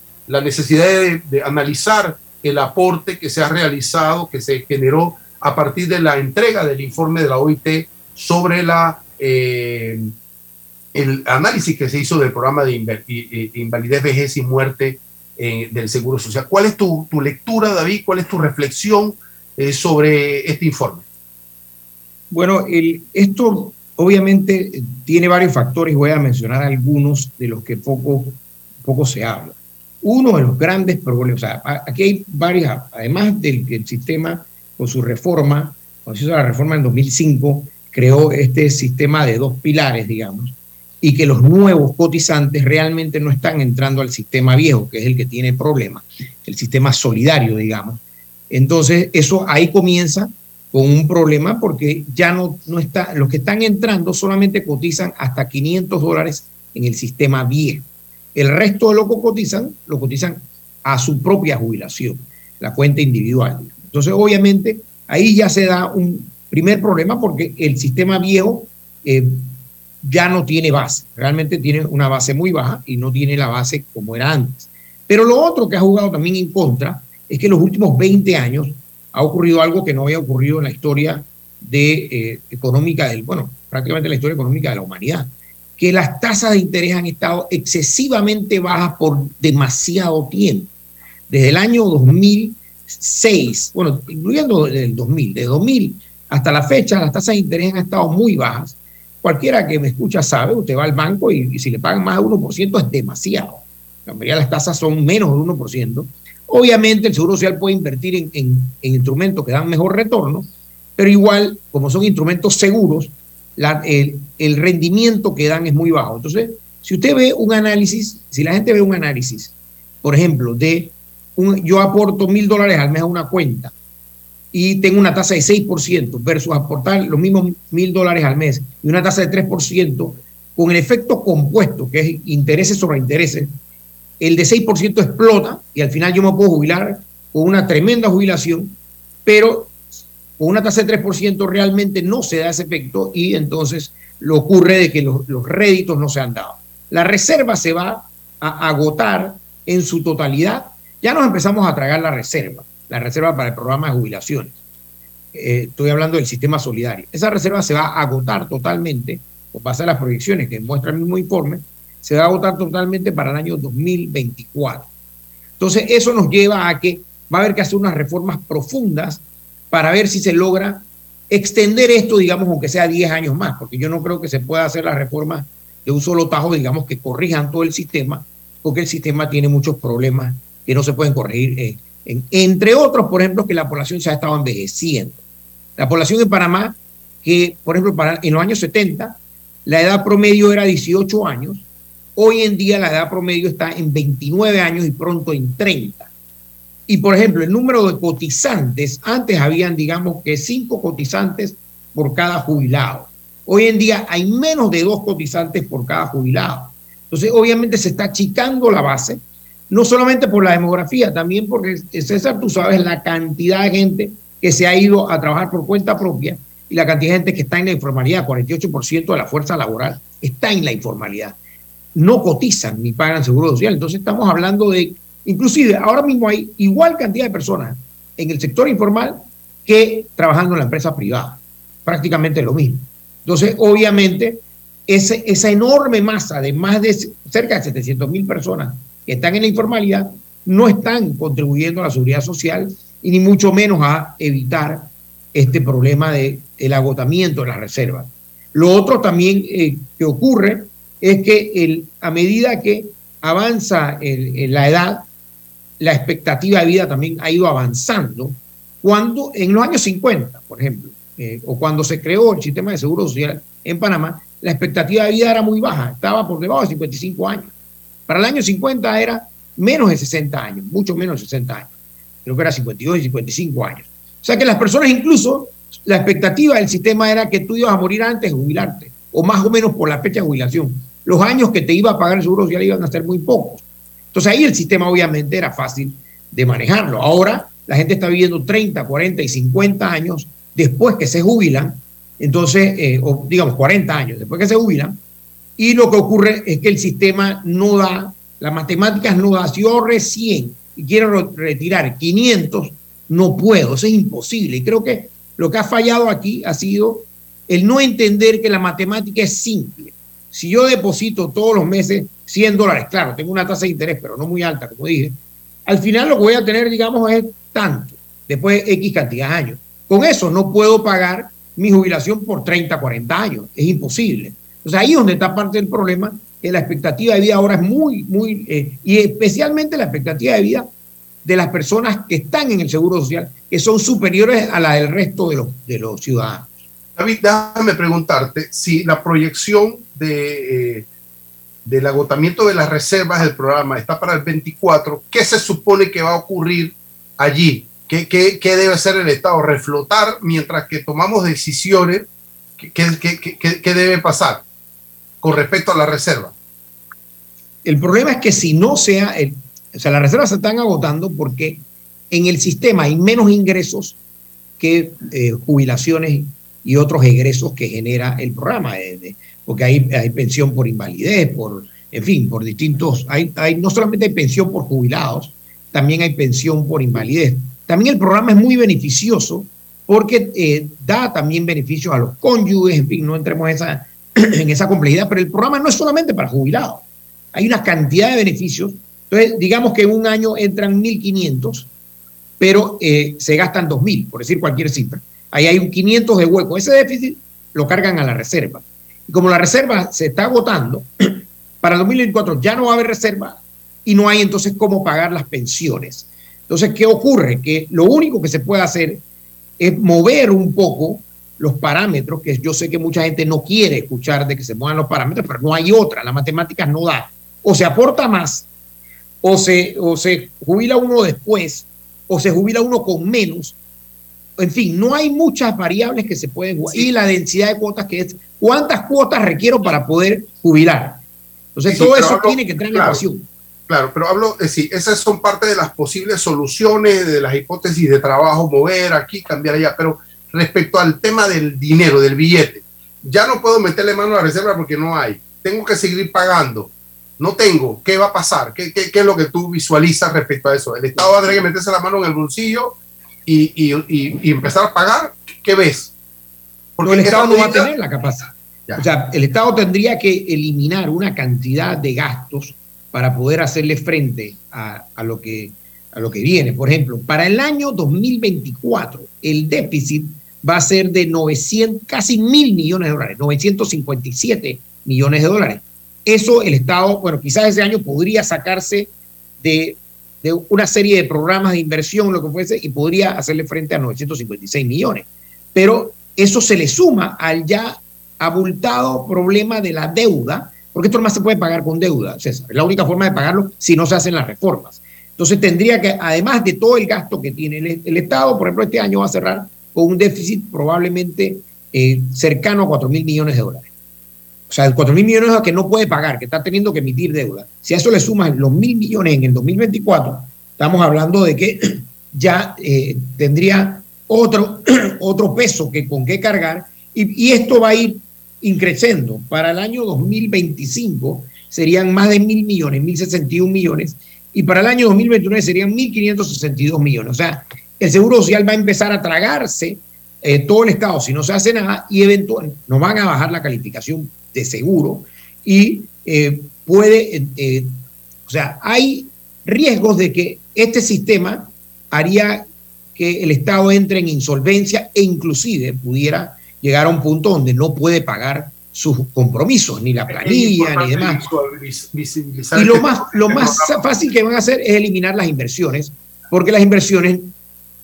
la necesidad de, analizar el aporte que se ha realizado, que se generó a partir de la entrega del informe de la OIT sobre la, eh, el análisis que se hizo del programa de invalidez, vejez y muerte eh, del Seguro Social. ¿Cuál es tu, lectura, David? ¿Cuál es tu reflexión eh, sobre este informe? Bueno, esto obviamente tiene varios factores, voy a mencionar algunos de los que poco, poco se habla. Uno de los grandes problemas, o sea, aquí hay varias, además del sistema con su reforma, cuando se hizo la reforma en 2005, creó este sistema de dos pilares, digamos, y que los nuevos cotizantes realmente no están entrando al sistema viejo, que es el que tiene problemas, el sistema solidario, digamos. Entonces, eso ahí comienza con un problema porque ya no, no está, los que están entrando solamente cotizan hasta 500 dólares en el sistema viejo. El resto de lo que cotizan, lo cotizan a su propia jubilación, la cuenta individual. Entonces, obviamente, ahí ya se da un primer problema porque el sistema viejo eh, ya no tiene base, realmente tiene una base muy baja y no tiene la base como era antes. Pero lo otro que ha jugado también en contra es que en los últimos 20 años ha ocurrido algo que no había ocurrido en la historia eh, económica del, bueno, prácticamente la historia económica de la humanidad, que las tasas de interés han estado excesivamente bajas por demasiado tiempo. Desde el año 2006, bueno, incluyendo el 2000, de 2000 hasta la fecha, las tasas de interés han estado muy bajas. Cualquiera que me escucha sabe, usted va al banco y, si le pagan más de 1% es demasiado. La mayoría de las tasas son menos de 1%. Obviamente el Seguro Social puede invertir en, instrumentos que dan mejor retorno, pero igual, como son instrumentos seguros, el, rendimiento que dan es muy bajo. Entonces, si usted ve un análisis, si la gente ve un análisis, por ejemplo, de un, yo aporto mil dólares al mes a una cuenta y tengo una tasa de 6% versus aportar los mismos mil dólares al mes y una tasa de 3%, con el efecto compuesto, que es intereses sobre intereses, el de 6% explota y al final yo me puedo jubilar con una tremenda jubilación, pero con una tasa de 3% realmente no se da ese efecto y entonces lo ocurre de que los, réditos no se han dado. La reserva se va a agotar en su totalidad. Ya nos empezamos a tragar la reserva, la reserva para el programa de jubilaciones. Eh, estoy hablando del sistema solidario. Esa reserva se va a agotar totalmente, por pasar las proyecciones que muestra el mismo informe, se va a votar totalmente para el año 2024. Entonces, eso nos lleva a que va a haber que hacer unas reformas profundas para ver si se logra extender esto, digamos, aunque sea 10 años más, porque yo no creo que se pueda hacer las reformas de un solo tajo, digamos, que corrijan todo el sistema, porque el sistema tiene muchos problemas que no se pueden corregir. Eh, entre otros, por ejemplo, que la población se ha estado envejeciendo. La población en Panamá, que, por ejemplo, en los años 70, la edad promedio era 18 años, Hoy en día la edad promedio está en 29 años y pronto en 30. Y por ejemplo, el número de cotizantes, antes habían, digamos que cinco cotizantes por cada jubilado. Hoy en día hay menos de dos cotizantes por cada jubilado. Entonces, obviamente se está achicando la base, no solamente por la demografía, también porque, César, tú sabes la cantidad de gente que se ha ido a trabajar por cuenta propia y la cantidad de gente que está en la informalidad, 48% de la fuerza laboral está en la informalidad no cotizan ni pagan seguro social. Entonces estamos hablando de, inclusive ahora mismo hay igual cantidad de personas en el sector informal que trabajando en la empresa privada. Prácticamente lo mismo. Entonces, obviamente, esa enorme masa de más de cerca de 700 mil personas que están en la informalidad no están contribuyendo a la seguridad social y ni mucho menos a evitar este problema del el agotamiento de las reservas. Lo otro también eh, que ocurre es que el, a medida que avanza la edad, la expectativa de vida también ha ido avanzando. Cuando en los años 50, por ejemplo, eh, o cuando se creó el sistema de seguro social en Panamá, la expectativa de vida era muy baja, estaba por debajo de 55 años. Para el año 50 era menos de 60 años, mucho menos de 60 años. Creo que era 52 y 55 años. O sea que las personas incluso, la expectativa del sistema era que tú ibas a morir antes de jubilarte, o más o menos por la fecha de jubilación los años que te iba a pagar el seguro social iban a ser muy pocos. Entonces ahí el sistema obviamente era fácil de manejarlo. Ahora la gente está viviendo 30, 40 y 50 años después que se jubilan, entonces, eh, o digamos 40 años después que se jubilan, y lo que ocurre es que el sistema no da, las matemáticas no da, si yo recién y quiero retirar 500, no puedo, es imposible. Y creo que lo que ha fallado aquí ha sido el no entender que la matemática es simple. Si yo deposito todos los meses 100 dólares, claro, tengo una tasa de interés, pero no muy alta, como dije, al final lo que voy a tener, digamos, es tanto, después de X cantidad de años. Con eso no puedo pagar mi jubilación por 30, 40 años. Es imposible. Entonces ahí es donde está parte del problema, que la expectativa de vida ahora es muy, muy, eh, y especialmente la expectativa de vida de las personas que están en el Seguro Social, que son superiores a la del resto de los, ciudadanos. David, déjame preguntarte si la proyección de, eh, del agotamiento de las reservas del programa está para el 24, ¿qué se supone que va a ocurrir allí? ¿Qué, qué, qué debe hacer el Estado? ¿Reflotar mientras que tomamos decisiones? ¿Qué, qué, debe pasar con respecto a la reserva? El problema es que si no sea, el, o sea, las reservas se están agotando porque en el sistema hay menos ingresos que eh, jubilaciones y otros egresos que genera el programa, eh, porque hay, hay, pensión por invalidez, por, en fin, por distintos, hay, hay, no solamente hay pensión por jubilados, también hay pensión por invalidez. También el programa es muy beneficioso porque eh, da también beneficios a los cónyuges, en fin, no entremos en esa, en esa complejidad, pero el programa no es solamente para jubilados, hay una cantidad de beneficios. Entonces, digamos que en un año entran 1.500, pero eh, se gastan 2.000, por decir cualquier cifra. Ahí hay un 500 de hueco. Ese déficit lo cargan a la reserva. Y como la reserva se está agotando, para el 2024 ya no va a haber reserva y no hay entonces cómo pagar las pensiones. Entonces, ¿qué ocurre? Que lo único que se puede hacer es mover un poco los parámetros, que yo sé que mucha gente no quiere escuchar de que se muevan los parámetros, pero no hay otra, las matemáticas no dan. O se aporta más, o se, o se jubila uno después, o se jubila uno con menos. En fin, no hay muchas variables que se pueden. Y la densidad de cuotas, que es cuántas cuotas requiero para poder jubilar. Entonces, sí, todo eso hablo, tiene que entrar en claro, la ecuación. Claro, pero hablo, eh, sí, esas son parte de las posibles soluciones, de las hipótesis de trabajo, mover aquí, cambiar allá, pero respecto al tema del dinero, del billete. Ya no puedo meterle mano a la reserva porque no hay. Tengo que seguir pagando. No tengo. ¿Qué va a pasar? ¿Qué, qué, qué es lo que tú visualizas respecto a eso? ¿El Estado va a tener que meterse la mano en el bolsillo y, y, y, y empezar a pagar? ¿Qué ves? Porque no, el Estado no va a tener la capacidad. Ya. O sea, el Estado tendría que eliminar una cantidad de gastos para poder hacerle frente a, a, lo que, a lo que viene. Por ejemplo, para el año 2024, el déficit va a ser de 900, casi mil millones de dólares, 957 millones de dólares. Eso el Estado, bueno, quizás ese año podría sacarse de, de, una serie de programas de inversión, lo que fuese, y podría hacerle frente a 956 millones. Pero eso se le suma al ya abultado problema de la deuda, porque esto más se puede pagar con deuda, César. Es la única forma de pagarlo si no se hacen las reformas. Entonces tendría que, además de todo el gasto que tiene el, Estado, por ejemplo, este año va a cerrar con un déficit probablemente eh, cercano a 4 mil millones de dólares. O sea, 4 mil millones que no puede pagar, que está teniendo que emitir deuda. Si a eso le suman los mil millones en el 2024, estamos hablando de que ya eh, tendría otro, otro peso que con qué cargar y, esto va a ir increciendo. Para el año 2025 serían más de mil millones, 1.061 millones, y para el año 2029 serían 1.562 millones. O sea, el Seguro Social va a empezar a tragarse eh, todo el Estado si no se hace nada y eventualmente nos van a bajar la calificación de seguro y eh, puede, eh, o sea, hay riesgos de que este sistema haría que el Estado entre en insolvencia e inclusive pudiera llegar a un punto donde no puede pagar sus compromisos, ni la planilla, ni demás. Y lo más, lo más fácil que van a hacer es eliminar las inversiones, porque las inversiones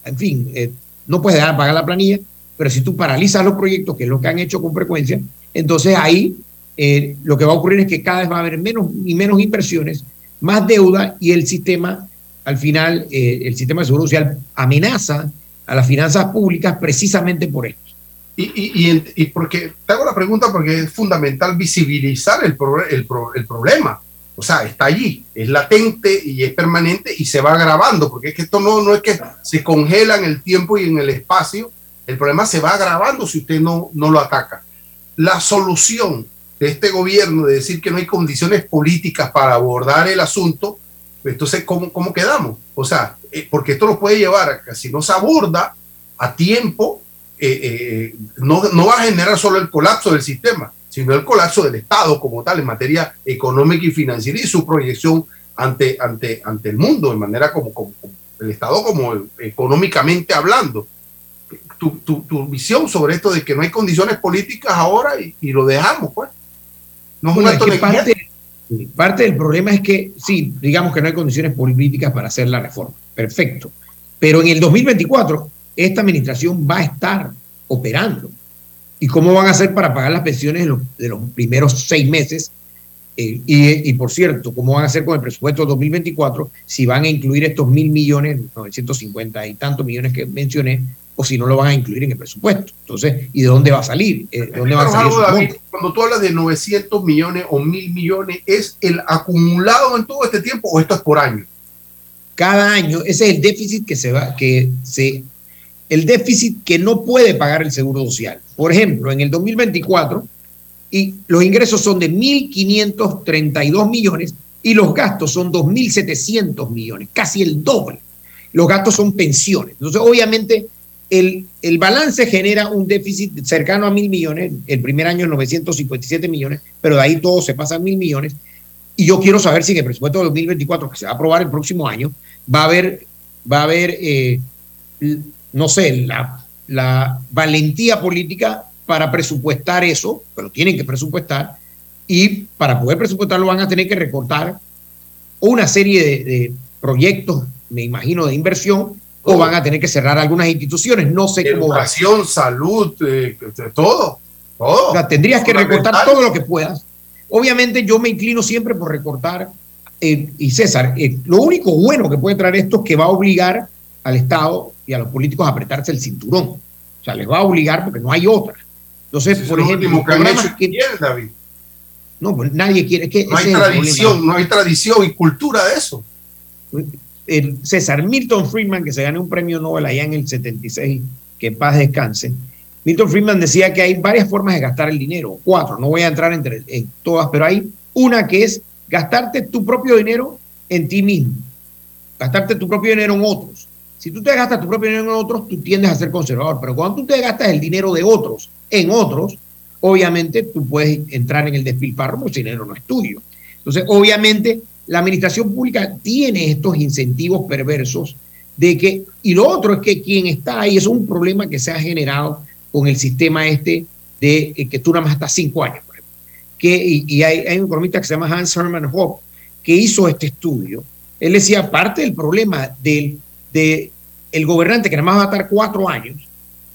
en fin, eh, no puedes dejar pagar la planilla, pero si tú paralizas los proyectos, que es lo que han hecho con frecuencia, entonces ahí eh, lo que va a ocurrir es que cada vez va a haber menos y menos inversiones, más deuda y el sistema, al final, eh, el sistema de seguro social amenaza a las finanzas públicas precisamente por esto. Y, y, y, porque te hago la pregunta porque es fundamental visibilizar el, el, el problema. O sea, está allí, es latente y es permanente y se va agravando, porque es que esto no, no es que se congela en el tiempo y en el espacio, el problema se va agravando si usted no, no lo ataca. La solución de este gobierno de decir que no hay condiciones políticas para abordar el asunto, entonces, ¿cómo, cómo quedamos? O sea, eh, porque esto lo puede llevar a que si no se aborda a tiempo, eh, eh, no, no va a generar solo el colapso del sistema, sino el colapso del Estado como tal en materia económica y financiera y su proyección ante, ante, ante el mundo, de manera como, como, como el Estado como económicamente hablando. tu, tu, tu visión sobre esto de que no hay condiciones políticas ahora y, y lo dejamos, pues. No es un Bueno, es acto que de parte, parte del problema es que, sí, digamos que no hay condiciones políticas para hacer la reforma. Perfecto. Pero en el 2024, esta administración va a estar operando. ¿Y cómo van a hacer para pagar las pensiones de los, de los primeros seis meses? Eh, y, y, por cierto, ¿cómo van a hacer con el presupuesto de 2024 si van a incluir estos mil millones, 950 y tantos millones que mencioné, o si no lo van a incluir en el presupuesto? Entonces, ¿y de dónde va a salir? Eh, ¿De dónde van a salir algo, David, cuando tú hablas de 900 millones o mil millones, ¿es el acumulado en todo este tiempo o esto es por año? cada año, ese es el déficit que se va, que se, el déficit que no puede pagar el Seguro Social. Por ejemplo, en el 2024, y los ingresos son de 1.532 millones y los gastos son 2.700 millones, casi el doble. Los gastos son pensiones. Entonces, obviamente, el, el balance genera un déficit cercano a mil millones, el primer año 957 millones, pero de ahí todo se pasa a mil millones. Y yo quiero saber si en el presupuesto de 2024, que se va a aprobar el próximo año, va a haber, va a haber eh, no sé, la, la valentía política para presupuestar eso, pero tienen que presupuestar, y para poder presupuestarlo van a tener que recortar una serie de proyectos, me imagino, de inversión, o van a tener que cerrar algunas instituciones, no sé cómo va. Educación, salud, eh, todo. todo. O sea, tendrías que recortar todo lo que puedas. Obviamente yo me inclino siempre por recortar. eh, y César, eh, lo único bueno que puede traer esto es que va a obligar al Estado y a los políticos a apretarse el cinturón. O sea, les va a obligar porque no hay otra. Entonces, por ejemplo, que programas David. no, pues nadie quiere. Es que No hay tradición, no hay tradición y cultura de eso. César Milton Friedman, que se ganó un premio Nobel allá en el 76, que paz descanse. Milton Friedman decía que hay varias formas de gastar el dinero, cuatro, no voy a entrar entre, en todas, pero hay una que es gastarte tu propio dinero en ti mismo, gastarte tu propio dinero en otros. Si tú te gastas tu propio dinero en otros, tú tiendes a ser conservador, pero cuando tú te gastas el dinero de otros en otros, obviamente tú puedes entrar en el despilfarro porque ese dinero no es tuyo. Entonces, obviamente, la administración pública tiene estos incentivos perversos de que, y lo otro es que quien está ahí, es un problema que se ha generado con el sistema este de eh, que tú nada más estás cinco años, por ejemplo. Que, y y hay, un economista que se llama Hans Hermann Hoppe que hizo este estudio. Él decía, parte del problema del de el gobernante que nada más va a estar cuatro años,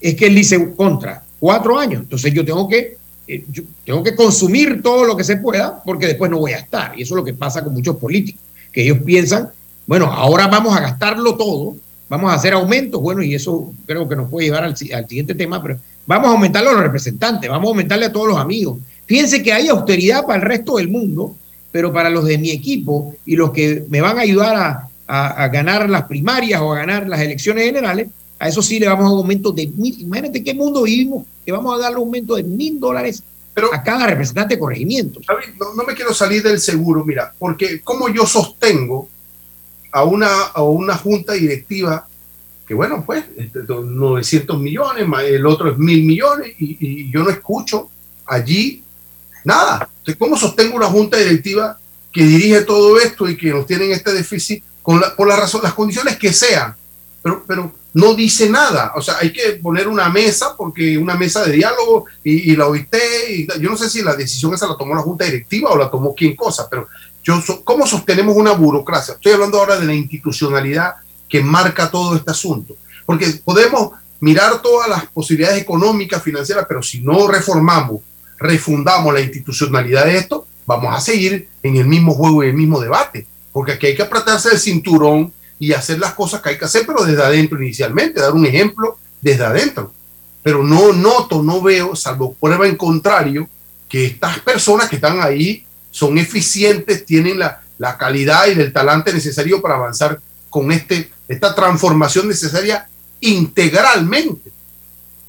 es que él dice contra cuatro años. Entonces yo tengo que eh, tengo que consumir todo lo que se pueda porque después no voy a estar. Y eso es lo que pasa con muchos políticos, que ellos piensan, bueno, ahora vamos a gastarlo todo, vamos a hacer aumentos, bueno, y eso creo que nos puede llevar al, si- al siguiente tema, pero vamos a aumentarle a los representantes, vamos a aumentarle a todos los amigos. Fíjense que hay austeridad para el resto del mundo, pero para los de mi equipo y los que me van a ayudar a ganar las primarias o a ganar las elecciones generales, a eso sí le vamos a dar un aumento de mil. Imagínate qué mundo vivimos, que vamos a darle un aumento de mil dólares a cada representante de corregimiento. David, no, no me quiero salir del seguro, mira, porque como yo sostengo a una, a una junta directiva que, bueno, pues, este, 900 millones, más el otro es mil millones, y, y yo no escucho allí nada. Entonces, ¿cómo sostengo una junta directiva que dirige todo esto y que nos tienen este déficit con la- por la razón, las condiciones que sean? Pero, pero no dice nada. O sea, hay que poner una mesa, porque una mesa de diálogo y, la OIT, y yo no sé si la decisión esa la tomó la junta directiva o la tomó quien cosa, pero yo, so- ¿cómo sostenemos una burocracia? Estoy hablando ahora de la institucionalidad que marca todo este asunto. Porque podemos mirar todas las posibilidades económicas, financieras, pero si no reformamos, refundamos la institucionalidad de esto, vamos a seguir en el mismo juego y el mismo debate. Porque aquí hay que apretarse el cinturón y hacer las cosas que hay que hacer, pero desde adentro inicialmente, dar un ejemplo desde adentro. Pero no noto, no veo, salvo prueba en contrario, que estas personas que están ahí son eficientes, tienen la, la calidad y el talante necesario para avanzar con este, esta transformación necesaria integralmente.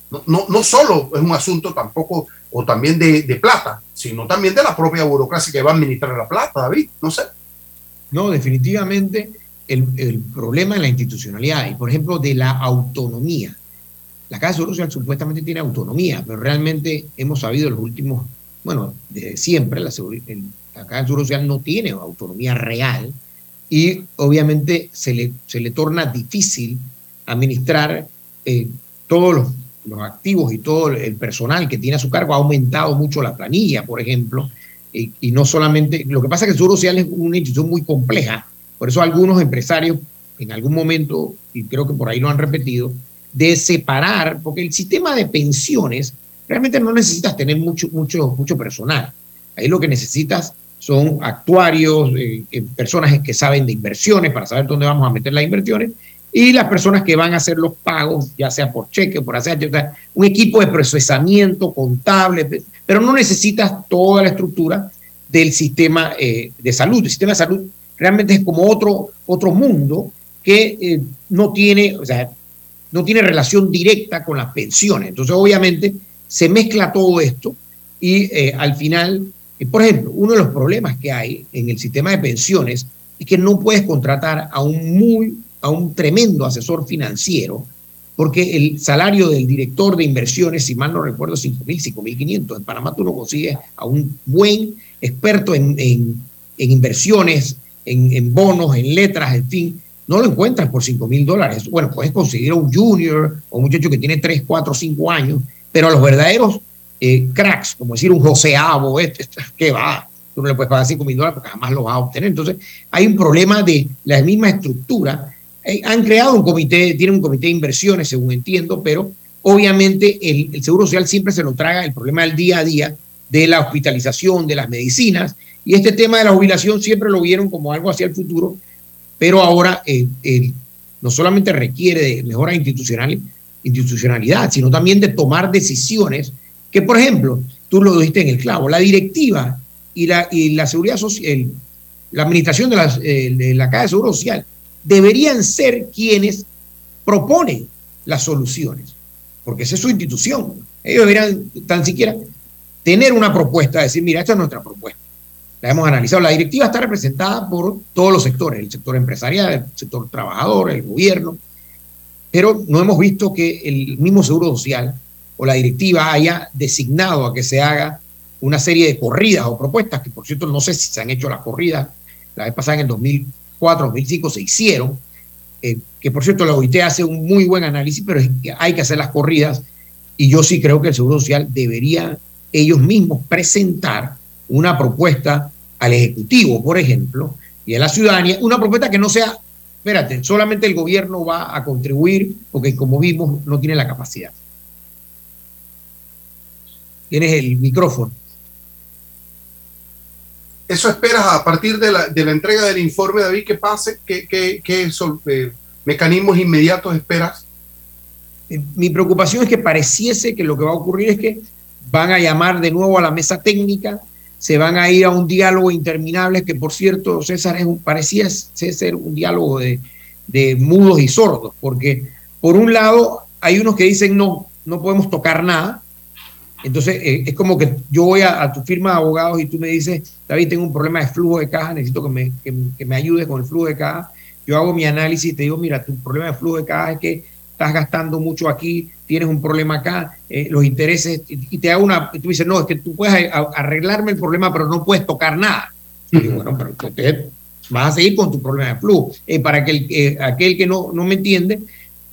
No, no, no solo es un asunto tampoco o también de, de plata, sino también de la propia burocracia que va a administrar la plata, David. No sé. No, definitivamente el, el problema es la institucionalidad y, por ejemplo, de la autonomía. La Caja de Seguro Social supuestamente tiene autonomía, pero realmente hemos sabido en los últimos, bueno, desde siempre, la, el- la Caja de Seguro Social no tiene autonomía real y obviamente se le, se le torna difícil administrar eh, todos los, activos y todo el personal que tiene a su cargo ha aumentado mucho la planilla, por ejemplo, y, y no solamente, lo que pasa es que el Seguro Social es una institución muy compleja, por eso algunos empresarios en algún momento, y creo que por ahí lo han repetido, de separar, porque el sistema de pensiones realmente no necesitas tener mucho, mucho, mucho personal. Ahí lo que necesitas son actuarios, eh, eh, personas que saben de inversiones para saber dónde vamos a meter las inversiones y las personas que van a hacer los pagos, ya sea por cheque o por hacer un equipo de procesamiento contable, pero no necesitas toda la estructura del sistema eh, de salud. El sistema de salud realmente es como otro, otro mundo que eh, no tiene, o sea, no tiene relación directa con las pensiones. Entonces, obviamente, se mezcla todo esto y eh, al final, eh, por ejemplo, uno de los problemas que hay en el sistema de pensiones es que no puedes contratar a un muy, a un tremendo asesor financiero, porque el salario del director de inversiones, si mal no recuerdo, es 5.000, 5.500. En Panamá tú no consigues a un buen experto en, en, en inversiones, en, bonos, en letras, en fin, no lo encuentras por 5 mil dólares. Bueno, puedes conseguir a un junior o un muchacho que tiene 3, 4, 5 años, pero a los verdaderos eh, cracks, como decir un José Abo, este, este, ¿qué va? Tú no le puedes pagar 5 mil dólares porque jamás lo vas a obtener. Entonces, hay un problema de la misma estructura. Eh, han creado un comité, tienen un comité de inversiones, según entiendo, pero obviamente el, el Seguro Social siempre se lo traga el problema del día a día de la hospitalización, de las medicinas, y este tema de la jubilación siempre lo vieron como algo hacia el futuro, pero ahora eh, no solamente requiere de mejora institucional, institucionalidad, sino también de tomar decisiones que, por ejemplo, tú lo dijiste en el clavo, la directiva y la, seguridad social, la administración de, eh, de la Caja de Seguro Social deberían ser quienes proponen las soluciones, porque esa es su institución. Ellos deberían tan siquiera tener una propuesta, decir, mira, esta es nuestra propuesta la hemos analizado. La directiva está representada por todos los sectores, el sector empresarial, el sector trabajador, el gobierno, pero no hemos visto que el mismo Seguro Social o la directiva haya designado a que se haga una serie de corridas o propuestas, que por cierto no sé si se han hecho las corridas, la vez pasada en el 2004, 2005 se hicieron, eh, que por cierto la OIT hace un muy buen análisis, pero hay que hacer las corridas y yo sí creo que el Seguro Social debería ellos mismos presentar una propuesta al Ejecutivo, por ejemplo, y a la ciudadanía, una propuesta que no sea, espérate, solamente el gobierno va a contribuir porque como vimos no tiene la capacidad. Tienes el micrófono. ¿Eso esperas a partir de la, de la entrega del informe, David, que pase? ¿Qué, qué, qué sol, eh, mecanismos inmediatos esperas? Eh, mi preocupación es que pareciese que lo que va a ocurrir es que van a llamar de nuevo a la mesa técnica se van a ir a un diálogo interminable que, por cierto, César, es parecía ser un diálogo de, de mudos y sordos, porque por un lado hay unos que dicen no, no podemos tocar nada, entonces eh, es como que yo voy a, a, tu firma de abogados y tú me dices, David, tengo un problema de flujo de caja, necesito que me, que, que me ayudes con el flujo de caja. Yo hago mi análisis y te digo, mira, tu problema de flujo de caja es que estás gastando mucho aquí, tienes un problema acá, eh, los intereses, y te hago una, tú dices, no, es que tú puedes arreglarme el problema, pero no puedes tocar nada. Y digo, bueno, pero usted vas a seguir con tu problema de flujo. Eh, para que el, eh, aquel que no, no me entiende,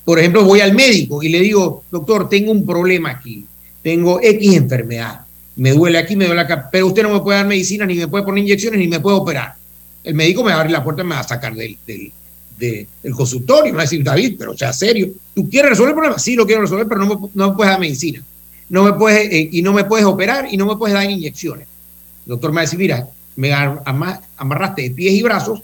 por ejemplo, voy al médico y le digo, doctor, tengo un problema aquí, tengo X enfermedad, me duele aquí, me duele acá, pero usted no me puede dar medicina, ni me puede poner inyecciones, ni me puede operar. El médico me va a abrir la puerta y me va a sacar del, del, de, del consultorio. Me va a decir, David, pero sea serio, ¿tú quieres resolver el problema? Sí, lo quiero resolver, pero no me, no me puedes dar medicina. No me puedes, eh, y no me puedes operar y no me puedes dar inyecciones. El doctor me va a decir, mira, me amarraste de pies y brazos,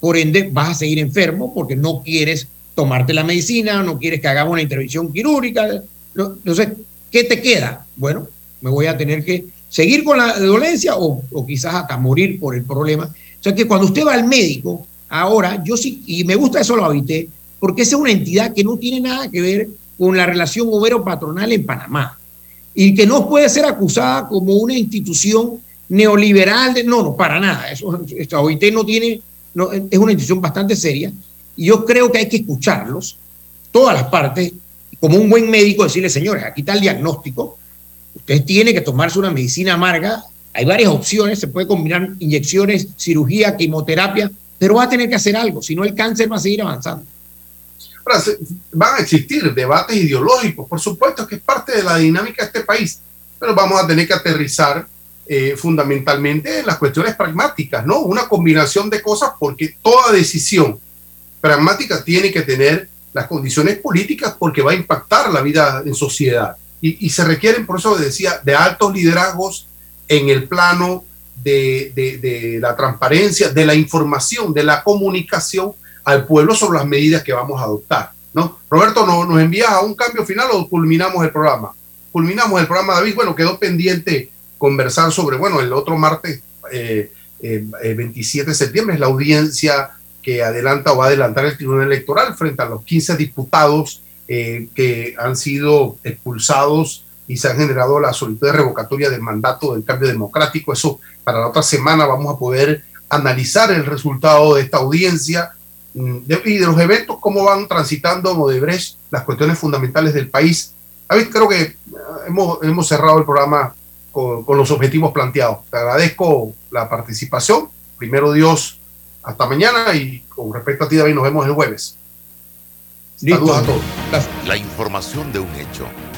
por ende vas a seguir enfermo porque no quieres tomarte la medicina, no quieres que hagamos una intervención quirúrgica. No, entonces, ¿qué te queda? Bueno, me voy a tener que seguir con la dolencia o, o quizás hasta morir por el problema. O sea que cuando usted va al médico, Ahora, yo sí, y me gusta eso lo habité, porque esa es una entidad que no tiene nada que ver con la relación obrero-patronal en Panamá y que no puede ser acusada como una institución neoliberal. De, no, no, para nada. Eso, esta OIT no tiene, es una institución bastante seria y yo creo que hay que escucharlos, todas las partes, como un buen médico, decirle, señores, aquí está el diagnóstico, usted tiene que tomarse una medicina amarga, hay varias opciones, se puede combinar inyecciones, cirugía, quimioterapia, pero va a tener que hacer algo, si no el cáncer va a seguir avanzando. Ahora, van a existir debates ideológicos, por supuesto que es parte de la dinámica de este país, pero vamos a tener que aterrizar eh, fundamentalmente en las cuestiones pragmáticas, ¿no? Una combinación de cosas porque toda decisión pragmática tiene que tener las condiciones políticas porque va a impactar la vida en sociedad. Y, y se requieren, por eso decía, de altos liderazgos en el plano de, la transparencia, de la información, de la comunicación al pueblo sobre las medidas que vamos a adoptar. ¿no? Roberto, ¿no- ¿nos envías a un cambio final o culminamos el programa? Culminamos el programa, David. Bueno, quedó pendiente conversar sobre, bueno, el otro martes, eh, eh, eh, 27 de septiembre, es la audiencia que adelanta o va a adelantar el Tribunal Electoral frente a los 15 diputados eh, que han sido expulsados y se han generado la solicitud de revocatoria del mandato del cambio democrático. Eso para la otra semana vamos a poder analizar el resultado de esta audiencia mm, de- y de los eventos, cómo van transitando en Odebrecht las cuestiones fundamentales del país. David, creo que eh, hemos, hemos cerrado el programa con, con los objetivos planteados. Te agradezco la participación. Primero Dios, hasta mañana y con respecto a ti, David, nos vemos el jueves. Saludos a todos. La información de un hecho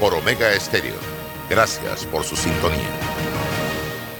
por Omega Estéreo. Gracias por su sintonía.